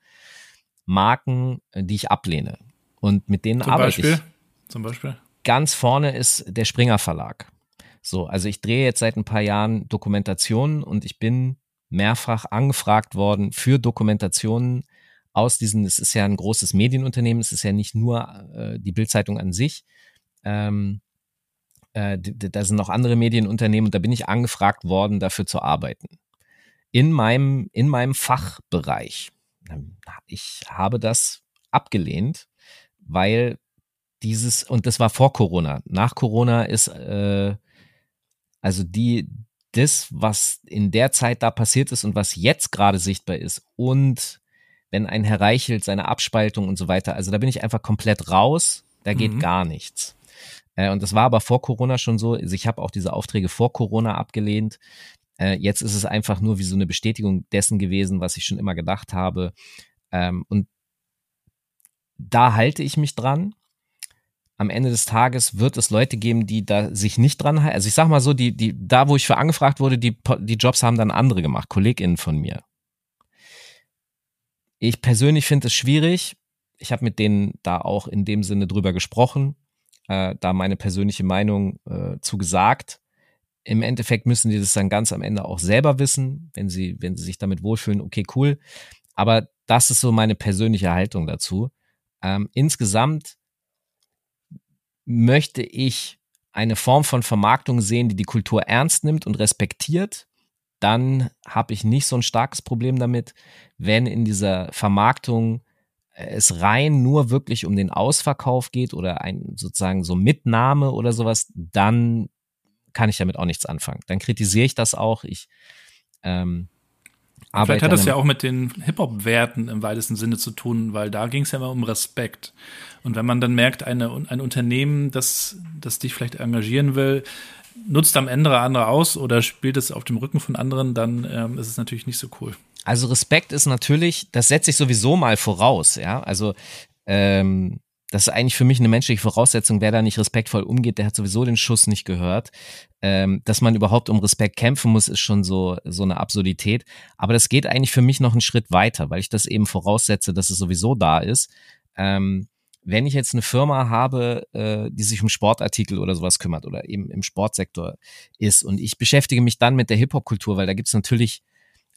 Marken, die ich ablehne. Und mit denen Zum arbeite Beispiel? ich. Zum Beispiel? Ganz vorne ist der Springer Verlag. So, also ich drehe jetzt seit ein paar Jahren Dokumentationen und ich bin mehrfach angefragt worden für Dokumentationen aus diesen, es ist ja ein großes Medienunternehmen, es ist ja nicht nur äh, die Bildzeitung an sich, ähm, äh, da sind noch andere Medienunternehmen und da bin ich angefragt worden, dafür zu arbeiten. In meinem, in meinem Fachbereich. Ich habe das abgelehnt, weil dieses, und das war vor Corona. Nach Corona ist, äh, also die, das, was in der Zeit da passiert ist und was jetzt gerade sichtbar ist und wenn ein Herr Reichelt seine Abspaltung und so weiter, also da bin ich einfach komplett raus, da geht mhm. gar nichts. Äh, und das war aber vor Corona schon so. Also ich habe auch diese Aufträge vor Corona abgelehnt. Äh, jetzt ist es einfach nur wie so eine Bestätigung dessen gewesen, was ich schon immer gedacht habe. Ähm, und da halte ich mich dran. Am Ende des Tages wird es Leute geben, die da sich nicht dran halten. Also ich sag mal so, die, die, da wo ich für angefragt wurde, die, die Jobs haben dann andere gemacht, KollegInnen von mir. Ich persönlich finde es schwierig. Ich habe mit denen da auch in dem Sinne drüber gesprochen äh, da meine persönliche Meinung äh, zu gesagt. Im Endeffekt müssen die das dann ganz am Ende auch selber wissen, wenn sie, wenn sie sich damit wohlfühlen, okay, cool. Aber das ist so meine persönliche Haltung dazu. Ähm, insgesamt möchte ich eine Form von Vermarktung sehen, die die Kultur ernst nimmt und respektiert, dann habe ich nicht so ein starkes Problem damit, wenn in dieser Vermarktung es rein nur wirklich um den Ausverkauf geht oder ein sozusagen so Mitnahme oder sowas, dann kann ich damit auch nichts anfangen. Dann kritisiere ich das auch. Ich ähm, Vielleicht hat das ja auch mit den Hip-Hop-Werten im weitesten Sinne zu tun, weil da ging es ja immer um Respekt. Und wenn man dann merkt, eine, ein Unternehmen, das, das dich vielleicht engagieren will, nutzt am Ende andere aus oder spielt es auf dem Rücken von anderen, dann ähm, ist es natürlich nicht so cool. Also Respekt ist natürlich, das setze ich sowieso mal voraus, ja. Also ähm, das ist eigentlich für mich eine menschliche Voraussetzung. Wer da nicht respektvoll umgeht, der hat sowieso den Schuss nicht gehört. Ähm, dass man überhaupt um Respekt kämpfen muss, ist schon so, so eine Absurdität. Aber das geht eigentlich für mich noch einen Schritt weiter, weil ich das eben voraussetze, dass es sowieso da ist. Ähm, wenn ich jetzt eine Firma habe, äh, die sich um Sportartikel oder sowas kümmert oder eben im Sportsektor ist und ich beschäftige mich dann mit der Hip-Hop-Kultur, weil da gibt's natürlich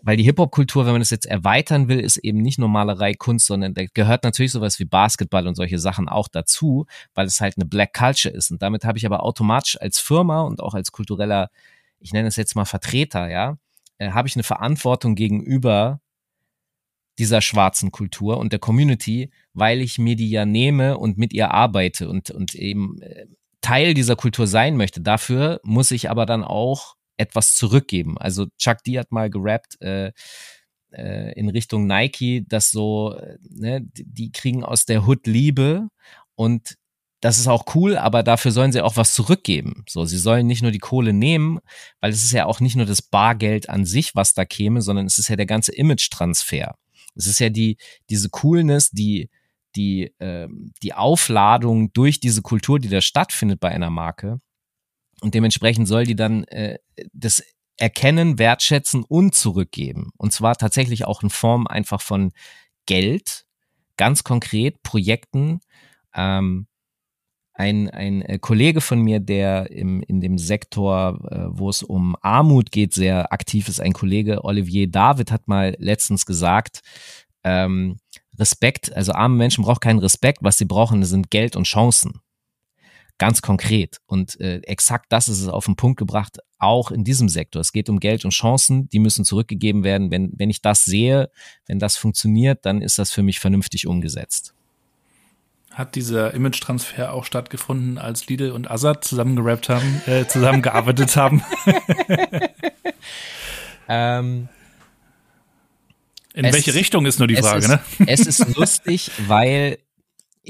weil die Hip-Hop-Kultur, wenn man das jetzt erweitern will, ist eben nicht nur Malerei, Kunst, sondern da gehört natürlich sowas wie Basketball und solche Sachen auch dazu, weil es halt eine Black Culture ist. Und damit habe ich aber automatisch als Firma und auch als kultureller, ich nenne es jetzt mal Vertreter, ja, äh, habe ich eine Verantwortung gegenüber dieser schwarzen Kultur und der Community, weil ich mir die ja nehme und mit ihr arbeite und, und eben äh, Teil dieser Kultur sein möchte. Dafür muss ich aber dann auch etwas zurückgeben. Also Chuck D hat mal gerappt äh, äh, in Richtung Nike, dass so, äh, ne, die kriegen aus der Hood Liebe und das ist auch cool, aber dafür sollen sie auch was zurückgeben. So, sie sollen nicht nur die Kohle nehmen, weil es ist ja auch nicht nur das Bargeld an sich, was da käme, sondern es ist ja der ganze Image-Transfer. Es ist ja die, diese Coolness, die, die, äh, die Aufladung durch diese Kultur, die da stattfindet bei einer Marke, und dementsprechend soll die dann äh, das erkennen, wertschätzen und zurückgeben. Und zwar tatsächlich auch in Form einfach von Geld, ganz konkret Projekten. Ähm, ein, ein äh, Kollege von mir, der im, in dem Sektor, äh, wo es um Armut geht, sehr aktiv ist, ein Kollege, Olivier David, hat mal letztens gesagt, ähm, Respekt, also arme Menschen brauchen keinen Respekt, was sie brauchen, sind Geld und Chancen ganz konkret. Und äh, exakt das ist es auf den Punkt gebracht, auch in diesem Sektor. Es geht um Geld und Chancen, die müssen zurückgegeben werden. Wenn, wenn ich das sehe, wenn das funktioniert, dann ist das für mich vernünftig umgesetzt. Hat dieser Image-Transfer auch stattgefunden, als Lidl und Azad zusammengerappt haben, äh, zusammengearbeitet haben? <laughs> ähm, in welche Richtung ist nur die Frage, ist, ne? Es ist lustig, weil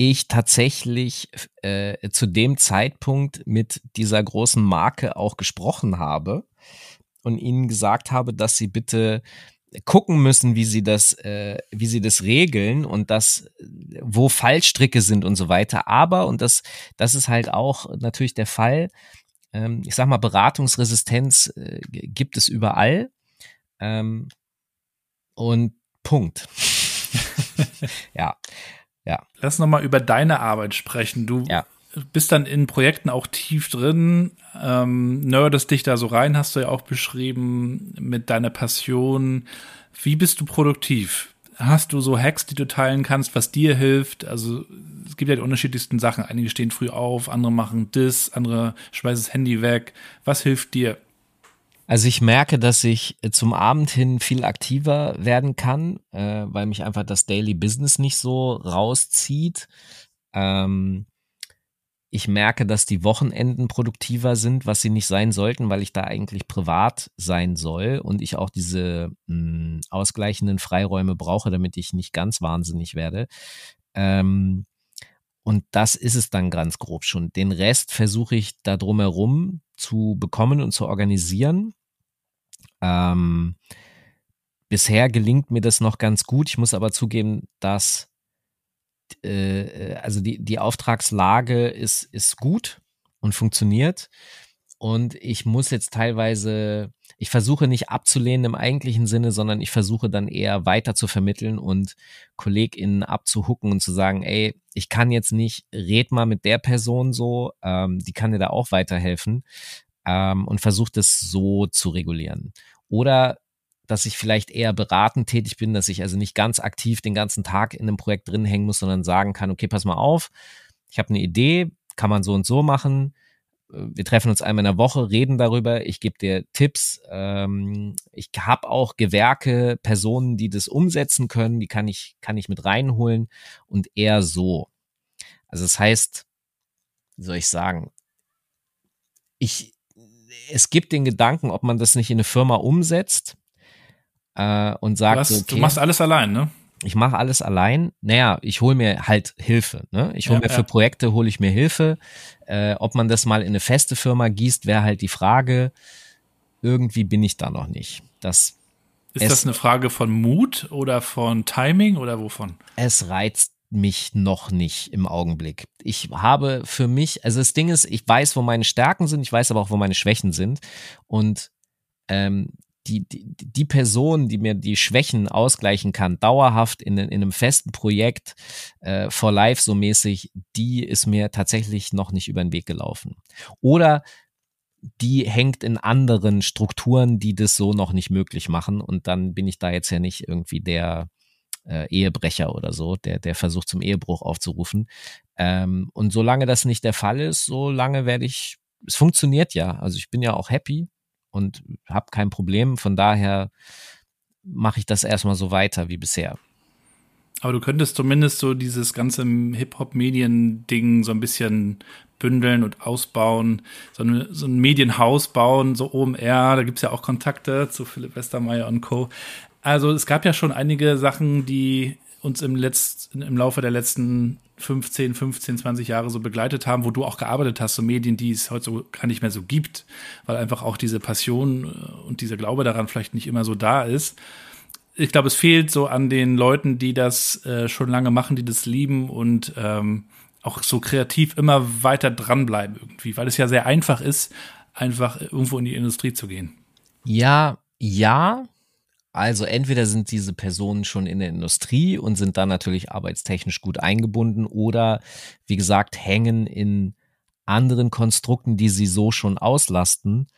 ich tatsächlich äh, zu dem Zeitpunkt mit dieser großen Marke auch gesprochen habe und ihnen gesagt habe, dass sie bitte gucken müssen, wie sie das, äh, wie sie das regeln und das, wo Fallstricke sind und so weiter. Aber, und das, das ist halt auch natürlich der Fall, ähm, ich sag mal, Beratungsresistenz äh, gibt es überall. Ähm, und Punkt. <laughs> ja. Ja. Lass noch mal über deine Arbeit sprechen. Du ja. bist dann in Projekten auch tief drin, ähm, nerdest dich da so rein, hast du ja auch beschrieben, mit deiner Passion. Wie bist du produktiv? Hast du so Hacks, die du teilen kannst, was dir hilft? Also es gibt ja die unterschiedlichsten Sachen. Einige stehen früh auf, andere machen das, andere schmeißen das Handy weg. Was hilft dir? Also ich merke, dass ich zum Abend hin viel aktiver werden kann, äh, weil mich einfach das Daily Business nicht so rauszieht. Ähm, ich merke, dass die Wochenenden produktiver sind, was sie nicht sein sollten, weil ich da eigentlich privat sein soll und ich auch diese mh, hm, ausgleichenden Freiräume brauche, damit ich nicht ganz wahnsinnig werde. Ähm, und das ist es dann ganz grob schon. Den Rest versuche ich da drumherum zu bekommen und zu organisieren. Ähm, bisher gelingt mir das noch ganz gut. Ich muss aber zugeben, dass äh, also die, die Auftragslage ist, ist gut und funktioniert. Und ich muss jetzt teilweise, ich versuche nicht abzulehnen im eigentlichen Sinne, sondern ich versuche dann eher weiter zu vermitteln und KollegInnen abzuhucken und zu sagen, ey, ich kann jetzt nicht, red mal mit der Person so, ähm, die kann dir da auch weiterhelfen ähm, und versuche das so zu regulieren. Oder dass ich vielleicht eher beratend tätig bin, dass ich also nicht ganz aktiv den ganzen Tag in einem Projekt drin hängen muss, sondern sagen kann, okay, pass mal auf, ich habe eine Idee, kann man so und so machen. Äh, wir treffen uns einmal in der Woche, reden darüber, ich gebe dir Tipps. Ähm, ich habe auch Gewerke, Personen, die das umsetzen können, die kann ich, kann ich mit reinholen und eher so. Also das heißt, wie soll ich sagen, ich, es gibt den Gedanken, ob man das nicht in eine Firma umsetzt äh, und sagt, du, hast, okay, du machst alles allein, ne? Ich mache alles allein. Naja, ich hole mir halt Hilfe. Ne? Ich hole ja, mir ja. für Projekte hole ich mir Hilfe. Äh, ob man das mal in eine feste Firma gießt, wäre halt die Frage. Irgendwie bin ich da noch nicht. Das ist das eine Frage von Mut oder von Timing oder wovon? Es reizt mich noch nicht im Augenblick. Ich habe für mich, also das Ding ist, ich weiß, wo meine Stärken sind, ich weiß aber auch, wo meine Schwächen sind. Und ähm, die, die, die Person, die mir die Schwächen ausgleichen kann, dauerhaft in, in einem festen Projekt äh, for life so mäßig, die ist mir tatsächlich noch nicht über den Weg gelaufen. Oder die hängt in anderen Strukturen, die das so noch nicht möglich machen. Und dann bin ich da jetzt ja nicht irgendwie der, äh, Ehebrecher oder so, der, der versucht zum Ehebruch aufzurufen. Ähm, und solange das nicht der Fall ist, solange werde ich, es funktioniert ja. Also ich bin ja auch happy und habe kein Problem. Von daher mache ich das erstmal so weiter wie bisher. Aber du könntest zumindest so dieses ganze Hip-Hop-Medien-Ding so ein bisschen bündeln und ausbauen, so, eine, so ein Medienhaus bauen, so OMR, da gibt es ja auch Kontakte zu Philipp Westermeier und Co. Also es gab ja schon einige Sachen, die uns im, Letz-, im Laufe der letzten 15, 15, 20 Jahre so begleitet haben, wo du auch gearbeitet hast, so Medien, die es heute so gar nicht mehr so gibt, weil einfach auch diese Passion äh, und dieser Glaube daran vielleicht nicht immer so da ist. Ich glaube, es fehlt so an den Leuten, die das äh, schon lange machen, die das lieben und ähm, auch so kreativ immer weiter dranbleiben irgendwie, weil es ja sehr einfach ist, einfach irgendwo in die Industrie zu gehen. Ja, ja, also entweder sind diese Personen schon in der Industrie und sind dann natürlich arbeitstechnisch gut eingebunden oder wie gesagt hängen in anderen Konstrukten, die sie so schon auslasten,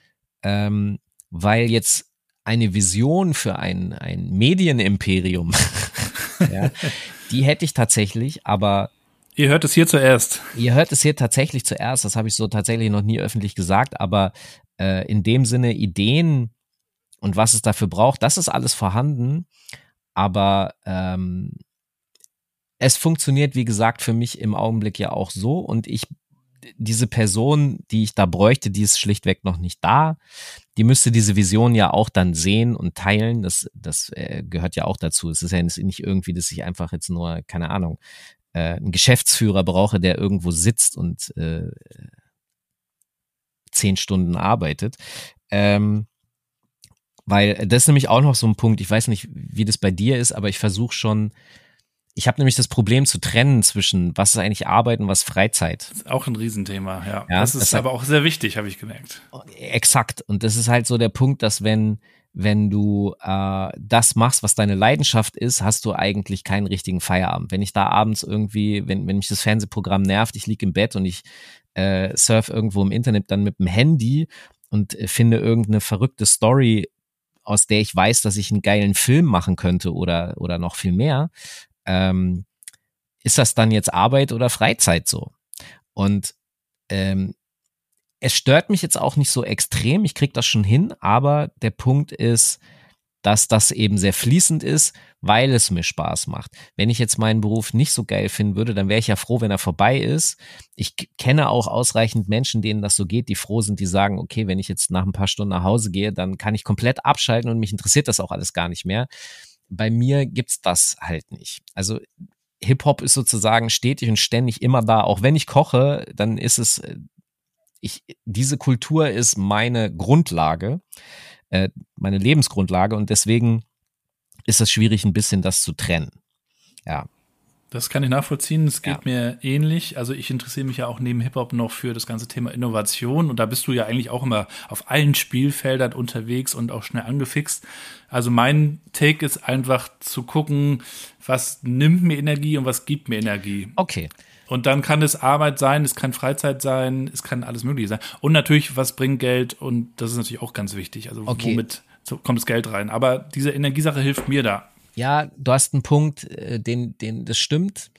ähm, weil jetzt eine Vision für ein, ein Medienimperium, <laughs> ja, die hätte ich tatsächlich, aber Ihr hört es hier zuerst. Ihr hört es hier tatsächlich zuerst, das habe ich so tatsächlich noch nie öffentlich gesagt, aber äh, in dem Sinne Ideen und was es dafür braucht, das ist alles vorhanden. Aber ähm, es funktioniert, wie gesagt, für mich im Augenblick ja auch so. Und ich, diese Person, die ich da bräuchte, die ist schlichtweg noch nicht da. Die müsste diese Vision ja auch dann sehen und teilen. Das, das äh, gehört ja auch dazu. Es ist ja nicht irgendwie, dass ich einfach jetzt nur, keine Ahnung, äh, einen Geschäftsführer brauche, der irgendwo sitzt und äh, zehn Stunden arbeitet. Ähm, weil das ist nämlich auch noch so ein Punkt, ich weiß nicht, wie das bei dir ist, aber ich versuche schon, ich habe nämlich das Problem zu trennen zwischen, was ist eigentlich Arbeit und was Freizeit. Das ist auch ein Riesenthema, ja. ja das ist das aber auch sehr wichtig, habe ich gemerkt. Exakt. Und das ist halt so der Punkt, dass wenn, wenn du äh, das machst, was deine Leidenschaft ist, hast du eigentlich keinen richtigen Feierabend. Wenn ich da abends irgendwie, wenn, wenn mich das Fernsehprogramm nervt, ich liege im Bett und ich äh, surf irgendwo im Internet dann mit dem Handy und äh, finde irgendeine verrückte Story, aus der ich weiß, dass ich einen geilen Film machen könnte oder, oder noch viel mehr, ähm, ist das dann jetzt Arbeit oder Freizeit so? Und ähm, es stört mich jetzt auch nicht so extrem, ich kriege das schon hin, aber der Punkt ist, dass das eben sehr fließend ist, weil es mir Spaß macht. Wenn ich jetzt meinen Beruf nicht so geil finden würde, dann wäre ich ja froh, wenn er vorbei ist. Ich kenne auch ausreichend Menschen, denen das so geht, die froh sind, die sagen, okay, wenn ich jetzt nach ein paar Stunden nach Hause gehe, dann kann ich komplett abschalten und mich interessiert das auch alles gar nicht mehr bei mir gibt's das halt nicht. Also Hip-Hop ist sozusagen stetig und ständig immer da. Auch wenn ich koche, dann ist es, äh, ich, diese Kultur ist meine Grundlage, äh, meine Lebensgrundlage und deswegen ist es schwierig, ein bisschen das zu trennen. Ja. Das kann ich nachvollziehen. Es geht ja. mir ähnlich. Also ich interessiere mich ja auch neben Hip-Hop noch für das ganze Thema Innovation. Und da bist du ja eigentlich auch immer auf allen Spielfeldern unterwegs und auch schnell angefixt. Also mein Take ist einfach zu gucken, was nimmt mir Energie und was gibt mir Energie. Okay. Und dann kann es Arbeit sein, es kann Freizeit sein, es kann alles Mögliche sein. Und natürlich, was bringt Geld? Und das ist natürlich auch ganz wichtig. Also okay. womit kommt das Geld rein? Aber diese Energiesache hilft mir da ja, du hast einen Punkt, äh, den, den, das stimmt.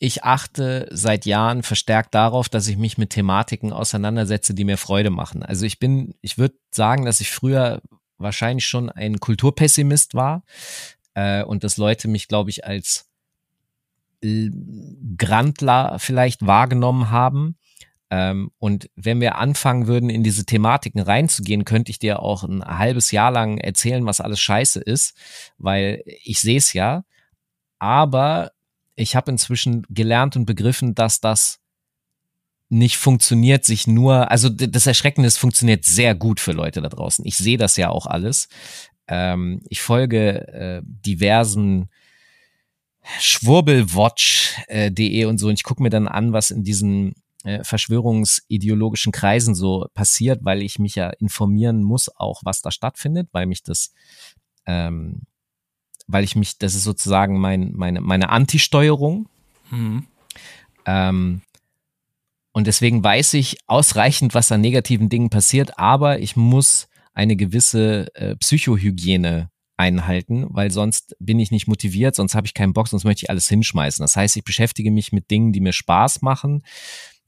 Ich achte seit Jahren verstärkt darauf, dass ich mich mit Thematiken auseinandersetze, die mir Freude machen. Also ich bin, ich würde sagen, dass ich früher wahrscheinlich schon ein Kulturpessimist war äh, und dass Leute mich, glaube ich, als Grandler vielleicht wahrgenommen haben. Ähm, und wenn wir anfangen würden, in diese Thematiken reinzugehen, könnte ich dir auch ein halbes Jahr lang erzählen, was alles scheiße ist, weil ich sehe es ja. Aber ich habe inzwischen gelernt und begriffen, dass das nicht funktioniert, sich nur, also das Erschreckende ist, funktioniert sehr gut für Leute da draußen. Ich sehe das ja auch alles. Ähm, ich folge äh, diversen Schwurbelwatch.de äh, und so und ich gucke mir dann an, was in diesen äh, verschwörungsideologischen Kreisen so passiert, weil ich mich ja informieren muss, auch was da stattfindet, weil mich das, ähm, weil ich mich, das ist sozusagen mein, meine, meine Anti-Steuerung. Mhm. Ähm, und deswegen weiß ich ausreichend, was an negativen Dingen passiert, aber ich muss eine gewisse äh, Psychohygiene einhalten, weil sonst bin ich nicht motiviert, sonst habe ich keinen Bock, sonst möchte ich alles hinschmeißen. Das heißt, ich beschäftige mich mit Dingen, die mir Spaß machen,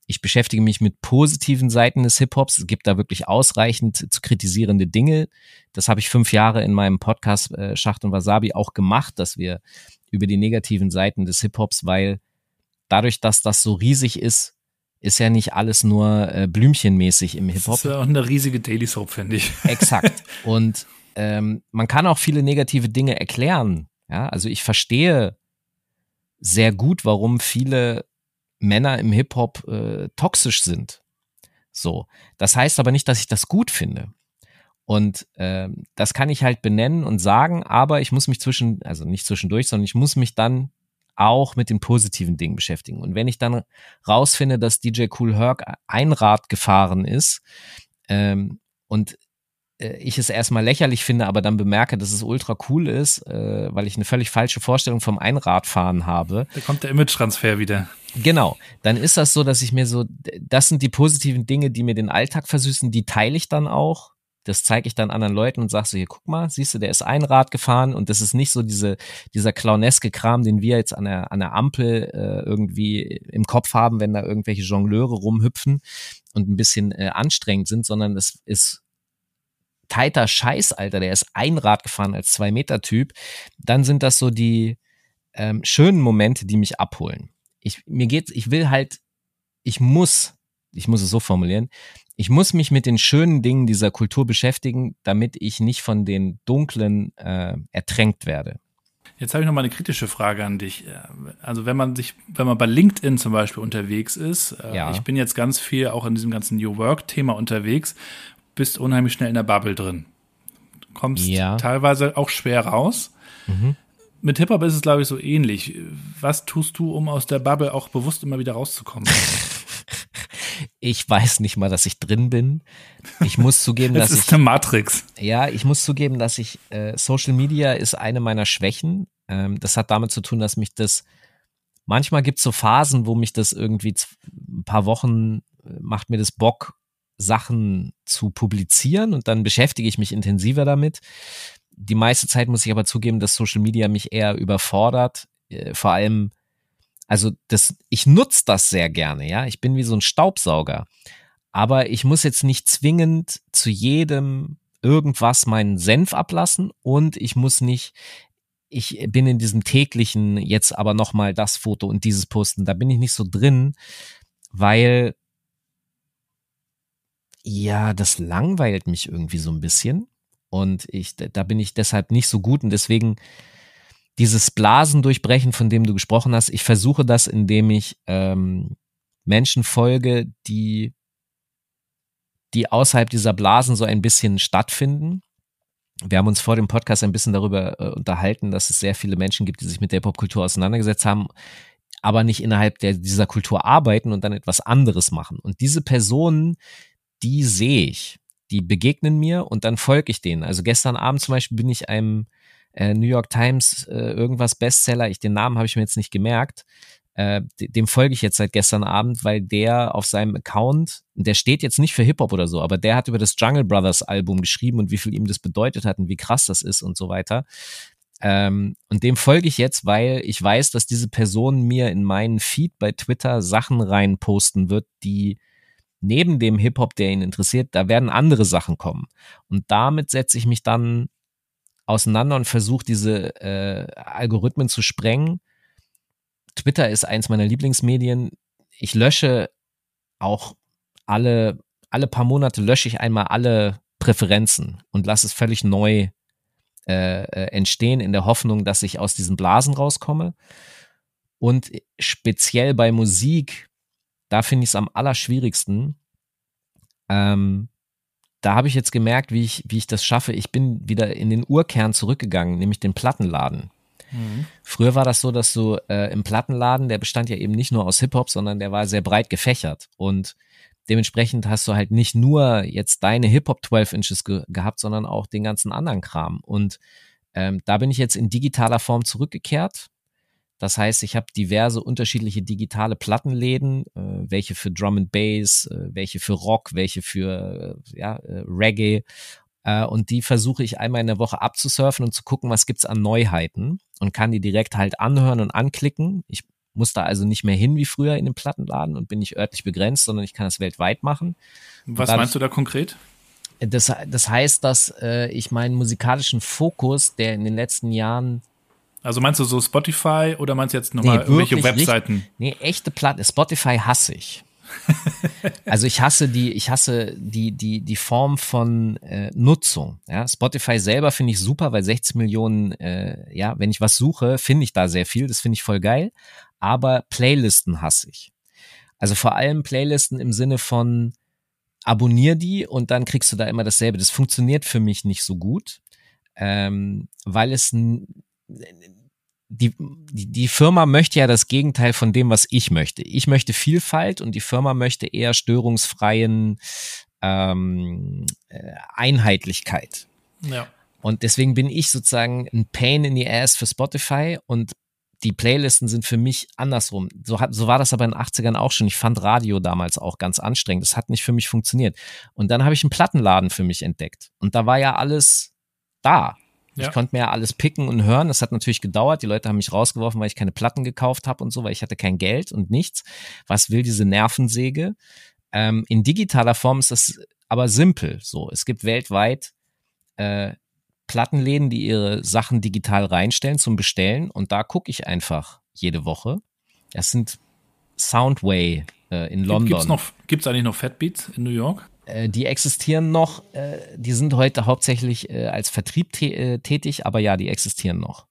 ich beschäftige mich mit positiven Seiten des Hip-Hops. Es gibt da wirklich ausreichend zu kritisierende Dinge. Das habe ich fünf Jahre in meinem Podcast äh, Schacht und Wasabi auch gemacht, dass wir über die negativen Seiten des Hip-Hops, weil dadurch, dass das so riesig ist, ist ja nicht alles nur äh, blümchenmäßig im Hip-Hop. Das ist ja auch eine riesige Daily Soap, finde ich. Exakt. <laughs> Und ähm, man kann auch viele negative Dinge erklären. Ja, also ich verstehe sehr gut, warum viele Männer im Hip-Hop äh, toxisch sind. So. Das heißt aber nicht, dass ich das gut finde. Und äh, das kann ich halt benennen und sagen, aber ich muss mich zwischen, also nicht zwischendurch, sondern ich muss mich dann auch mit den positiven Dingen beschäftigen. Und wenn ich dann rausfinde, dass DJ Cool Herc ein Rad gefahren ist ähm, und ich es erstmal lächerlich finde, aber dann bemerke, dass es ultra cool ist, äh, weil ich eine völlig falsche Vorstellung vom Einradfahren habe. Da kommt der Image-Transfer wieder. Genau, dann ist das so, dass ich mir so, das sind die positiven Dinge, die mir den Alltag versüßen, die teile ich dann auch. Das zeige ich dann anderen Leuten und sag so, hier, guck mal, siehst du, der ist ein Rad gefahren und das ist nicht so diese, dieser clowneske Kram, den wir jetzt an der, an der Ampel äh, irgendwie im Kopf haben, wenn da irgendwelche Jongleure rumhüpfen und ein bisschen äh, anstrengend sind, sondern das ist tighter Scheiß, Alter, der ist ein Rad gefahren als zwei Meter Typ, dann sind das so die ähm, schönen Momente, die mich abholen. Ich, mir geht's, ich will halt, ich muss, ich muss es so formulieren, ich muss mich mit den schönen Dingen dieser Kultur beschäftigen, damit ich nicht von den dunklen äh, ertränkt werde. Jetzt habe ich noch mal eine kritische Frage an dich. Also wenn man sich, wenn man bei LinkedIn zum Beispiel unterwegs ist, äh, ja. ich bin jetzt ganz viel auch in diesem ganzen New Work-Thema unterwegs, bist unheimlich schnell in der Bubble drin. Kommst ja. teilweise auch schwer raus. Mhm. Mit Hip-Hop ist es, glaube ich, so ähnlich. Was tust du, um aus der Bubble auch bewusst immer wieder rauszukommen? <laughs> Ich weiß nicht mal, dass ich drin bin. Ich muss zugeben, <laughs> dass ich. Das ist eine Matrix. Ja, ich muss zugeben, dass ich äh, Social Media ist eine meiner Schwächen. Ähm, das hat damit zu tun, dass mich das manchmal gibt es so Phasen, wo mich das irgendwie ein paar Wochen äh, macht mir das Bock, Sachen zu publizieren und dann beschäftige ich mich intensiver damit. Die meiste Zeit muss ich aber zugeben, dass Social Media mich eher überfordert. Äh, vor allem also das, ich nutze das sehr gerne, ja. Ich bin wie so ein Staubsauger. Aber ich muss jetzt nicht zwingend zu jedem irgendwas meinen Senf ablassen und ich muss nicht, ich bin in diesem täglichen jetzt aber nochmal das Foto und dieses Posten, da bin ich nicht so drin, weil ja, das langweilt mich irgendwie so ein bisschen und ich, da bin ich deshalb nicht so gut und deswegen dieses Blasen durchbrechen, von dem du gesprochen hast, ich versuche das, indem ich ähm, Menschen folge, die, die außerhalb dieser Blasen so ein bisschen stattfinden. Wir haben uns vor dem Podcast ein bisschen darüber äh, unterhalten, dass es sehr viele Menschen gibt, die sich mit der Popkultur auseinandergesetzt haben, aber nicht innerhalb der, dieser Kultur arbeiten und dann etwas anderes machen. Und diese Personen, die sehe ich, die begegnen mir und dann folge ich denen. Also gestern Abend zum Beispiel bin ich einem äh, New York Times äh, irgendwas Bestseller, ich den Namen habe ich mir jetzt nicht gemerkt. Äh, dem folge ich jetzt seit gestern Abend, weil der auf seinem Account, der steht jetzt nicht für Hip-Hop oder so, aber der hat über das Jungle Brothers Album geschrieben und wie viel ihm das bedeutet hat und wie krass das ist und so weiter. Ähm, und dem folge ich jetzt, weil ich weiß, dass diese Person mir in meinen Feed bei Twitter Sachen reinposten wird, die neben dem Hip-Hop, der ihn interessiert, da werden andere Sachen kommen. Und damit setze ich mich dann auseinander und versuche diese äh, Algorithmen zu sprengen. Twitter ist eins meiner Lieblingsmedien. Ich lösche auch alle, alle paar Monate lösche ich einmal alle Präferenzen und lasse es völlig neu äh, äh, entstehen in der Hoffnung, dass ich aus diesen Blasen rauskomme. Und speziell bei Musik, da finde ich es am allerschwierigsten, ähm, da habe ich jetzt gemerkt, wie ich, wie ich das schaffe. Ich bin wieder in den Urkern zurückgegangen, nämlich den Plattenladen. Mhm. Früher war das so, dass du äh, im Plattenladen, der bestand ja eben nicht nur aus Hip-Hop, sondern der war sehr breit gefächert. Und dementsprechend hast du halt nicht nur jetzt deine Hip-Hop 12 Inches ge gehabt, sondern auch den ganzen anderen Kram. Und ähm, da bin ich jetzt in digitaler Form zurückgekehrt das heißt, ich habe diverse unterschiedliche digitale Plattenläden, äh, welche für Drum and Bass, äh, welche für Rock, welche für äh, ja, äh, Reggae. Äh, und die versuche ich einmal in der Woche abzusurfen und zu gucken, was gibt's an Neuheiten und kann die direkt halt anhören und anklicken. Ich muss da also nicht mehr hin wie früher in den Plattenladen und bin nicht örtlich begrenzt, sondern ich kann das weltweit machen. Was meinst du da konkret? Das, das heißt, dass äh, ich meinen musikalischen Fokus, der in den letzten Jahren also meinst du so Spotify oder meinst du jetzt nochmal nee, irgendwelche Webseiten? Richtig, nee, echte Platten. Spotify hasse ich. <laughs> also ich hasse die, ich hasse die, die, die Form von äh, Nutzung. Ja? Spotify selber finde ich super, weil 60 Millionen, äh, ja, wenn ich was suche, finde ich da sehr viel. Das finde ich voll geil. Aber Playlisten hasse ich. Also vor allem Playlisten im Sinne von abonnier die und dann kriegst du da immer dasselbe. Das funktioniert für mich nicht so gut, ähm, weil es die, die, die Firma möchte ja das Gegenteil von dem, was ich möchte. Ich möchte Vielfalt und die Firma möchte eher störungsfreien ähm, äh, Einheitlichkeit. Ja. Und deswegen bin ich sozusagen ein Pain in the Ass für Spotify und die Playlisten sind für mich andersrum. So, hat, so war das aber in den 80ern auch schon. Ich fand Radio damals auch ganz anstrengend. Das hat nicht für mich funktioniert. Und dann habe ich einen Plattenladen für mich entdeckt. Und da war ja alles da. Ja. Ich konnte mir ja alles picken und hören. Das hat natürlich gedauert. Die Leute haben mich rausgeworfen, weil ich keine Platten gekauft habe und so, weil ich hatte kein Geld und nichts. Was will diese Nervensäge? Ähm, in digitaler Form ist das aber simpel. So, es gibt weltweit äh, Plattenläden, die ihre Sachen digital reinstellen zum Bestellen und da gucke ich einfach jede Woche. Das sind Soundway äh, in London. Gibt's noch, gibt's eigentlich noch Fatbeats in New York? Äh, die existieren noch, äh, die sind heute hauptsächlich äh, als Vertrieb tätig, aber ja, die existieren noch.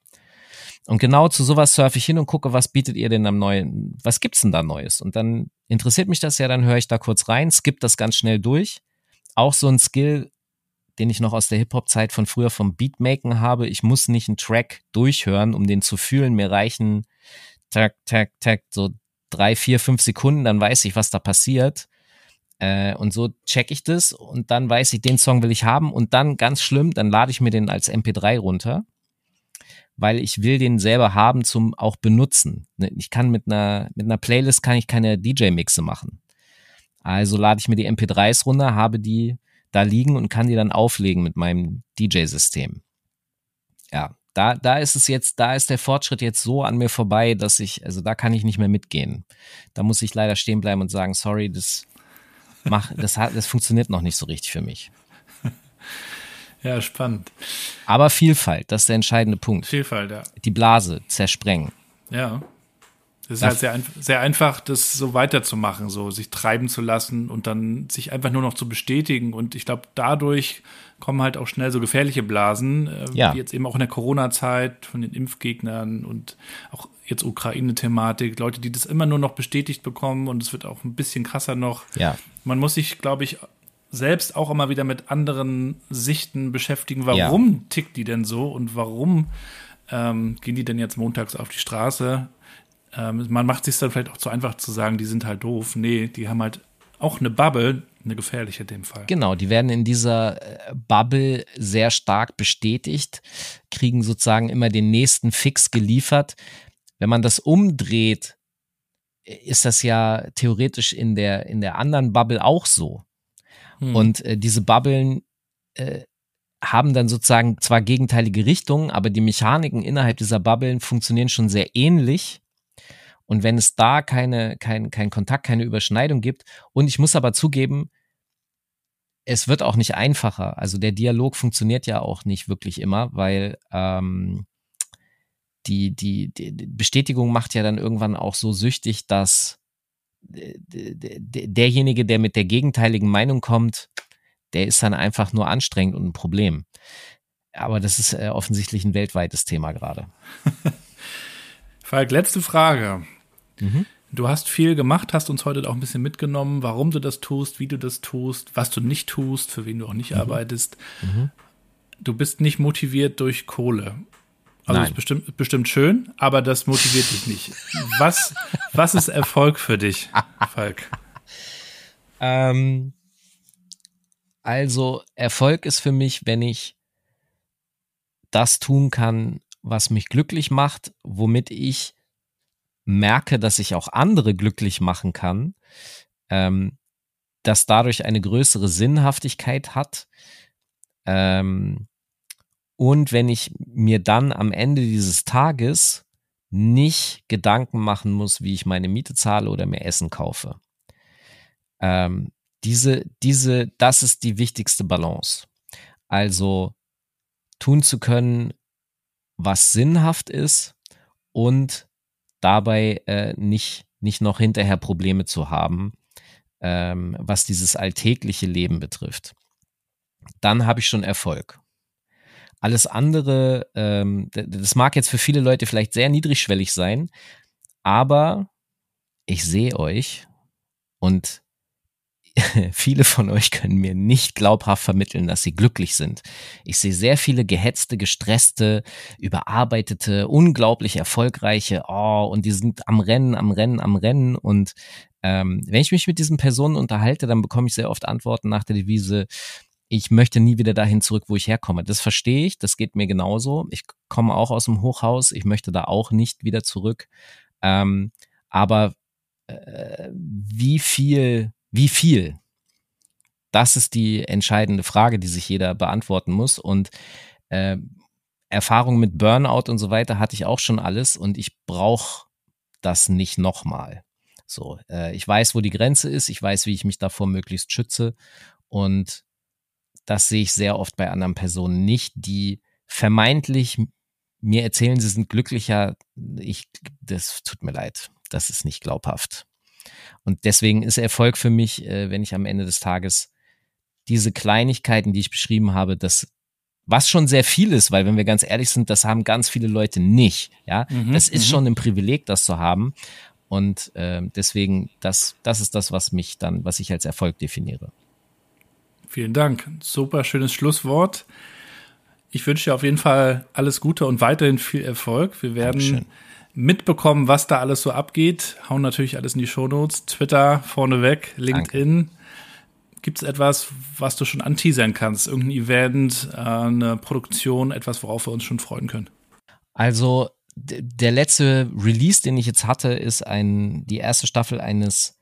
Und genau zu sowas surfe ich hin und gucke, was bietet ihr denn am neuen, was gibt's denn da Neues? Und dann interessiert mich das ja, dann höre ich da kurz rein, skipp das ganz schnell durch. Auch so ein Skill, den ich noch aus der Hip-Hop-Zeit von früher vom Beatmaken habe. Ich muss nicht einen Track durchhören, um den zu fühlen. Mir reichen tack, tack, tack, so drei, vier, fünf Sekunden, dann weiß ich, was da passiert. Äh, und so check ich das und dann weiß ich, den Song will ich haben und dann ganz schlimm, dann lade ich mir den als MP3 runter, weil ich will den selber haben zum auch benutzen. Ne, ich kann mit einer, mit einer Playlist kann ich keine DJ-Mixe machen. Also lade ich mir die MP3s runter, habe die da liegen und kann die dann auflegen mit meinem DJ-System. Ja, da, da ist es jetzt, da ist der Fortschritt jetzt so an mir vorbei, dass ich, also da kann ich nicht mehr mitgehen. Da muss ich leider stehen bleiben und sagen, sorry, das mach, das hat, das funktioniert noch nicht so richtig für mich. Ja, spannend. Aber Vielfalt, das ist der entscheidende Punkt. Vielfalt, ja. Die Blase zersprengen. Ja. Es ist halt sehr, sehr einfach, das so weiterzumachen, so sich treiben zu lassen und dann sich einfach nur noch zu bestätigen. Und ich glaube, dadurch kommen halt auch schnell so gefährliche Blasen, äh, Ja. wie jetzt eben auch in der Corona-Zeit von den Impfgegnern und auch jetzt Ukraine-Thematik, Leute, die das immer nur noch bestätigt bekommen und es wird auch ein bisschen krasser noch. Ja. Man muss sich, glaube ich, selbst auch immer wieder mit anderen Sichten beschäftigen. Warum tickt die denn so und warum ähm, gehen die denn jetzt montags auf die Straße? Ähm, man macht sich dann vielleicht auch zu einfach zu sagen, die sind halt doof. Nee, die haben halt auch eine Bubble, eine gefährliche in dem Fall. Genau, die werden in dieser äh, Bubble sehr stark bestätigt, kriegen sozusagen immer den nächsten Fix geliefert. Wenn man das umdreht, ist das ja theoretisch in der, in der anderen Bubble auch so. Hm. Und äh, diese Bubblen äh, haben dann sozusagen zwar gegenteilige Richtungen, aber die Mechaniken innerhalb dieser Bubblen funktionieren schon sehr ähnlich. Und wenn es da keine, kein, kein Kontakt, keine Überschneidung gibt, und ich muss aber zugeben, es wird auch nicht einfacher. Also der Dialog funktioniert ja auch nicht wirklich immer, weil ähm, die, die, die Bestätigung macht ja dann irgendwann auch so süchtig, dass d- derjenige, der mit der gegenteiligen Meinung kommt, der ist dann einfach nur anstrengend und ein Problem. Aber das ist äh, offensichtlich ein weltweites Thema gerade. <laughs> Falk, letzte Frage. Mhm. Du hast viel gemacht, hast uns heute auch ein bisschen mitgenommen, warum du das tust, wie du das tust, was du nicht tust, für wen du auch nicht Mhm. arbeitest. Du bist nicht motiviert durch Kohle. Also Nein. ist bestimmt, bestimmt schön, aber das motiviert dich nicht. Was, was ist Erfolg für dich, Falk? Ähm, also Erfolg ist für mich, wenn ich das tun kann, was mich glücklich macht, womit ich merke, dass ich auch andere glücklich machen kann, ähm, dass dadurch eine größere Sinnhaftigkeit hat. Ähm, und wenn ich mir dann am Ende dieses Tages nicht Gedanken machen muss, wie ich meine Miete zahle oder mir Essen kaufe. Ähm, diese, diese, das ist die wichtigste Balance. Also tun zu können, was sinnhaft ist und dabei äh, nicht, nicht noch hinterher Probleme zu haben, ähm, was dieses alltägliche Leben betrifft. Dann habe ich schon Erfolg. Alles andere, ähm, das mag jetzt für viele Leute vielleicht sehr niedrigschwellig sein, aber ich sehe euch und <laughs> viele von euch können mir nicht glaubhaft vermitteln, dass sie glücklich sind. Ich sehe sehr viele gehetzte, gestresste, überarbeitete, unglaublich erfolgreiche, oh, und die sind am Rennen, am Rennen, am Rennen. Und ähm, wenn ich mich mit diesen Personen unterhalte, dann bekomme ich sehr oft Antworten nach der Devise, ich möchte nie wieder dahin zurück, wo ich herkomme. Das verstehe ich, das geht mir genauso. Ich komme auch aus dem Hochhaus, ich möchte da auch nicht wieder zurück. Ähm, aber äh, wie viel, wie viel? Das ist die entscheidende Frage, die sich jeder beantworten muss. Und äh, Erfahrung mit Burnout und so weiter hatte ich auch schon alles und ich brauche das nicht nochmal. So, äh, ich weiß, wo die Grenze ist, ich weiß, wie ich mich davor möglichst schütze und das sehe ich sehr oft bei anderen Personen nicht, die vermeintlich mir erzählen, sie sind glücklicher. Ich, das tut mir leid. Das ist nicht glaubhaft. Und deswegen ist Erfolg für mich, äh, wenn ich am Ende des Tages diese Kleinigkeiten, die ich beschrieben habe, das was schon sehr viel ist, weil wenn wir ganz ehrlich sind, das haben ganz viele Leute nicht. Ja, mhm, das ist mhm. schon ein Privileg, das zu haben. Und äh, deswegen, das, das ist das, was mich dann, was ich als Erfolg definiere. Vielen Dank. Super schönes Schlusswort. Ich wünsche dir auf jeden Fall alles Gute und weiterhin viel Erfolg. Wir werden Dankeschön. mitbekommen, was da alles so abgeht. Hauen natürlich alles in die Shownotes. Twitter vorneweg, LinkedIn. Danke. Gibt es etwas, was du schon anteasern kannst? Irgendein Event, äh, eine Produktion, etwas, worauf wir uns schon freuen können? Also der letzte Release, den ich jetzt hatte, ist ein, die erste Staffel eines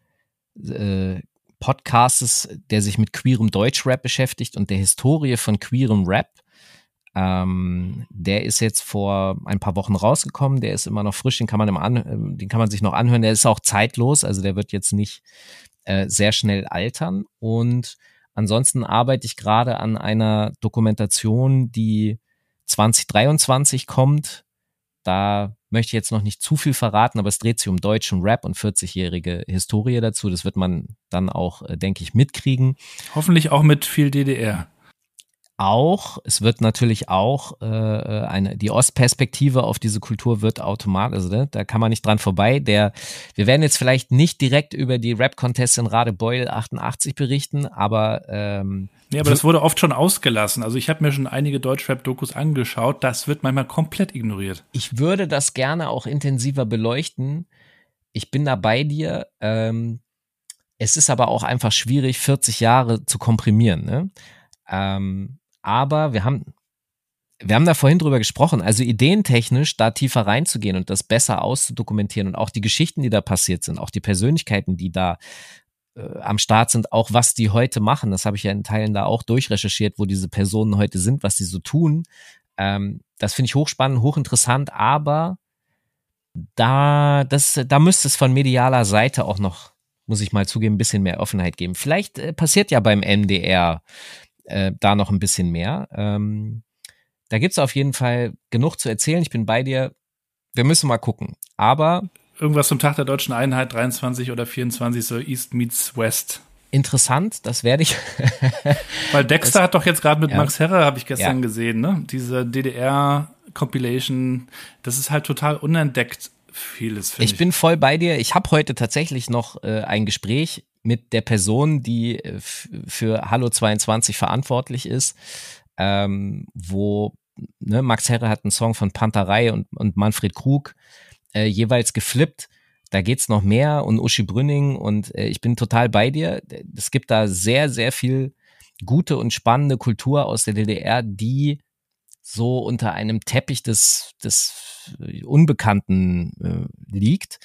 äh, Podcasts, der sich mit queerem Deutschrap beschäftigt und der Historie von queerem Rap. Ähm, der ist jetzt vor ein paar Wochen rausgekommen, der ist immer noch frisch, den kann man, im An den kann man sich noch anhören, der ist auch zeitlos, also der wird jetzt nicht äh, sehr schnell altern. Und ansonsten arbeite ich gerade an einer Dokumentation, die 2023 kommt. Da möchte ich jetzt noch nicht zu viel verraten, aber es dreht sich um deutschen Rap und 40-jährige Historie dazu. Das wird man dann auch, äh, denke ich, mitkriegen. Hoffentlich auch mit viel DDR auch, es wird natürlich auch äh, eine, die Ostperspektive auf diese Kultur wird automatisch, also ne, da kann man nicht dran vorbei. Der, wir werden jetzt vielleicht nicht direkt über die Rap-Contests in Radebeul 88 berichten, aber ähm, Nee, aber das wurde oft schon ausgelassen. Also ich habe mir schon einige Deutschrap-Dokus angeschaut, das wird manchmal komplett ignoriert. Ich würde das gerne auch intensiver beleuchten. Ich bin da bei dir. Ähm, es ist aber auch einfach schwierig, 40 Jahre zu komprimieren. Ne? Ähm, aber wir haben, wir haben da vorhin drüber gesprochen, also ideentechnisch da tiefer reinzugehen und das besser auszudokumentieren und auch die Geschichten, die da passiert sind, auch die Persönlichkeiten, die da äh, am Start sind, auch was die heute machen. Das habe ich ja in Teilen da auch durchrecherchiert, wo diese Personen heute sind, was sie so tun. Ähm, das finde ich hochspannend, hochinteressant, aber da, das, da müsste es von medialer Seite auch noch, muss ich mal zugeben, ein bisschen mehr Offenheit geben. Vielleicht äh, passiert ja beim MDR äh, da noch ein bisschen mehr. Ähm, da gibt es auf jeden Fall genug zu erzählen. Ich bin bei dir. Wir müssen mal gucken. Aber. Irgendwas zum Tag der deutschen Einheit, 23 oder 24, so East meets West. Interessant, das werde ich. <laughs> Weil Dexter das, hat doch jetzt gerade mit ja. Max Herre, habe ich gestern ja. gesehen, ne? Diese DDR-Compilation, das ist halt total unentdeckt vieles. Ich, ich bin voll bei dir. Ich habe heute tatsächlich noch äh, ein Gespräch mit der Person, die äh, für Hallo 22 verantwortlich ist, ähm, wo ne, Max Herre hat einen Song von Panterei und, und Manfred Krug äh, jeweils geflippt. Da geht's noch mehr und Uschi Brünning und äh, ich bin total bei dir. Es gibt da sehr, sehr viel gute und spannende Kultur aus der DDR, die so unter einem Teppich des, des Unbekannten äh, liegt.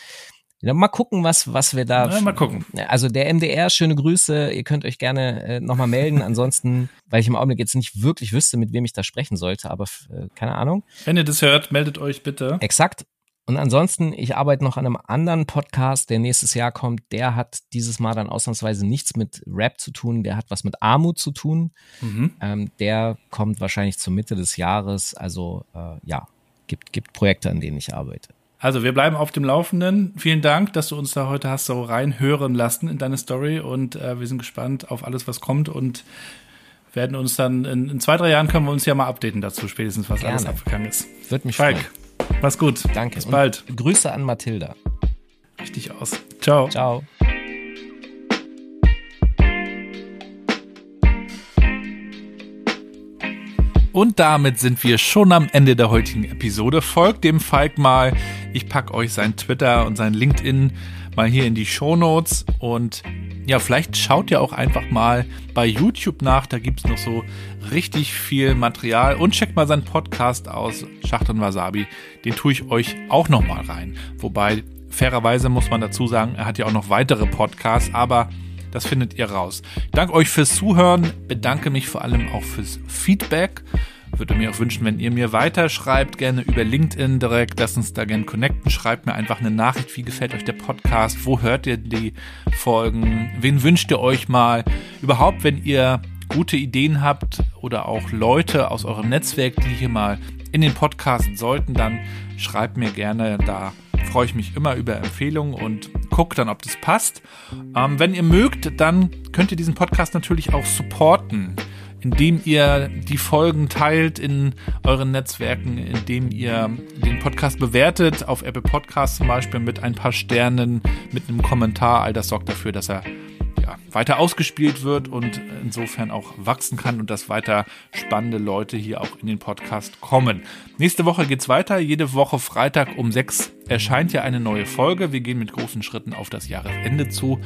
Mal gucken, was, was wir da. Ja, mal gucken. Also der MDR, schöne Grüße. Ihr könnt euch gerne äh, nochmal melden. Ansonsten, <laughs> weil ich im Augenblick jetzt nicht wirklich wüsste, mit wem ich da sprechen sollte, aber äh, keine Ahnung. Wenn ihr das hört, meldet euch bitte. Exakt. Und ansonsten, ich arbeite noch an einem anderen Podcast, der nächstes Jahr kommt. Der hat dieses Mal dann ausnahmsweise nichts mit Rap zu tun. Der hat was mit Armut zu tun. Mhm. Ähm, der kommt wahrscheinlich zur Mitte des Jahres. Also äh, ja, gibt, gibt Projekte, an denen ich arbeite. Also wir bleiben auf dem Laufenden. Vielen Dank, dass du uns da heute hast so reinhören lassen in deine Story und äh, wir sind gespannt auf alles, was kommt und werden uns dann in, in, zwei, drei Jahren können wir uns ja mal updaten dazu, spätestens was Gerne. alles abgegangen ist. Wird mich Falk, freuen. Mach's gut. Danke. Bis bald. Grüße an Mathilda. Richtig aus. Ciao. Ciao. Und damit sind wir schon am Ende der heutigen Episode. Folgt dem Falk mal. Ich packe euch sein Twitter und sein LinkedIn mal hier in die Show Notes. Und ja, vielleicht schaut ihr auch einfach mal bei YouTube nach. Da gibt es noch so richtig viel Material. Und checkt mal seinen Podcast aus, Schacht und Wasabi. Den tue ich euch auch noch mal rein. Wobei, fairerweise muss man dazu sagen, er hat ja auch noch weitere Podcasts. Aber das findet ihr raus. Danke euch fürs Zuhören. Bedanke mich vor allem auch fürs Feedback. Würde mir auch wünschen, wenn ihr mir weiterschreibt, gerne über LinkedIn direkt. Lasst uns da gerne connecten. Schreibt mir einfach eine Nachricht. Wie gefällt euch der Podcast? Wo hört ihr die Folgen? Wen wünscht ihr euch mal? Überhaupt, wenn ihr gute Ideen habt oder auch Leute aus eurem Netzwerk, die hier mal in den Podcast sollten, dann schreibt mir gerne da freue ich mich immer über Empfehlungen und gucke dann, ob das passt. Ähm, wenn ihr mögt, dann könnt ihr diesen Podcast natürlich auch supporten. indem ihr die Folgen teilt in euren Netzwerken, indem ihr den Podcast bewertet, auf Apple Podcasts zum Beispiel mit ein paar Sternen, mit einem Kommentar. All das sorgt dafür, dass er ja, weiter ausgespielt wird und insofern auch wachsen kann und dass weiter spannende Leute hier auch in den Podcast kommen. Nächste Woche geht's weiter. Jede Woche Freitag um sechs erscheint ja eine neue Folge. Wir gehen mit großen Schritten auf das Jahresende zu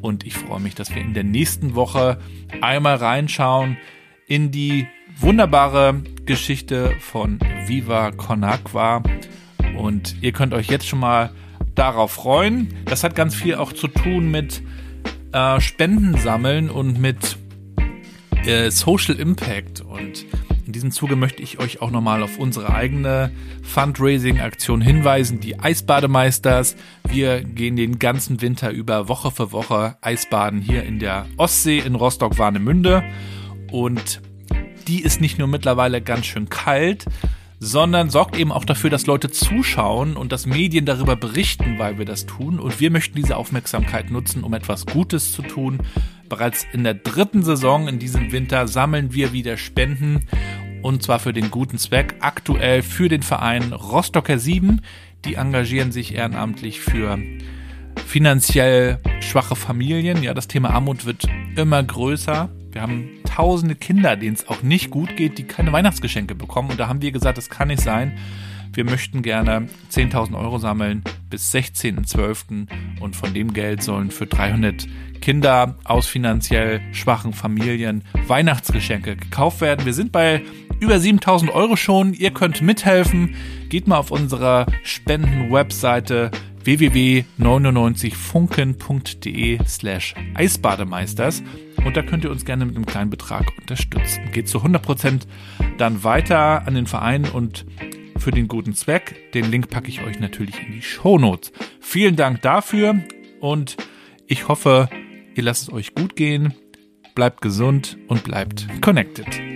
und ich freue mich, dass wir in der nächsten Woche einmal reinschauen in die wunderbare Geschichte von Viva Con Agua und ihr könnt euch jetzt schon mal darauf freuen. Das hat ganz viel auch zu tun mit äh, Spenden sammeln und mit äh, Social Impact. Und in diesem Zuge möchte ich euch auch nochmal auf unsere eigene Fundraising-Aktion hinweisen, die Eisbademeisters. Wir gehen den ganzen Winter über Woche für Woche Eisbaden hier in der Ostsee in Rostock-Warnemünde. Und die ist nicht nur mittlerweile ganz schön kalt, sondern sorgt eben auch dafür, dass Leute zuschauen und dass Medien darüber berichten, weil wir das tun. Und wir möchten diese Aufmerksamkeit nutzen, um etwas Gutes zu tun. Bereits in der dritten Saison in diesem Winter sammeln wir wieder Spenden und zwar für den guten Zweck. Aktuell für den Verein Rostocker 7. Die engagieren sich ehrenamtlich für finanziell schwache Familien. Ja, das Thema Armut wird immer größer. Wir haben tausende Kinder, denen es auch nicht gut geht, die keine Weihnachtsgeschenke bekommen. Und da haben wir gesagt, das kann nicht sein. Wir möchten gerne 10.000 Euro sammeln bis 16.12. und von dem Geld sollen für 300 Kinder aus finanziell schwachen Familien Weihnachtsgeschenke gekauft werden. Wir sind bei über 7.000 Euro schon. Ihr könnt mithelfen. Geht mal auf unserer Spenden-Webseite www.99funken.de slash Eisbademeisters und da könnt ihr uns gerne mit einem kleinen Betrag unterstützen. Geht zu 100% dann weiter an den Verein und für den guten Zweck. Den Link packe ich euch natürlich in die Shownotes. Vielen Dank dafür und ich hoffe, ihr lasst es euch gut gehen, bleibt gesund und bleibt connected.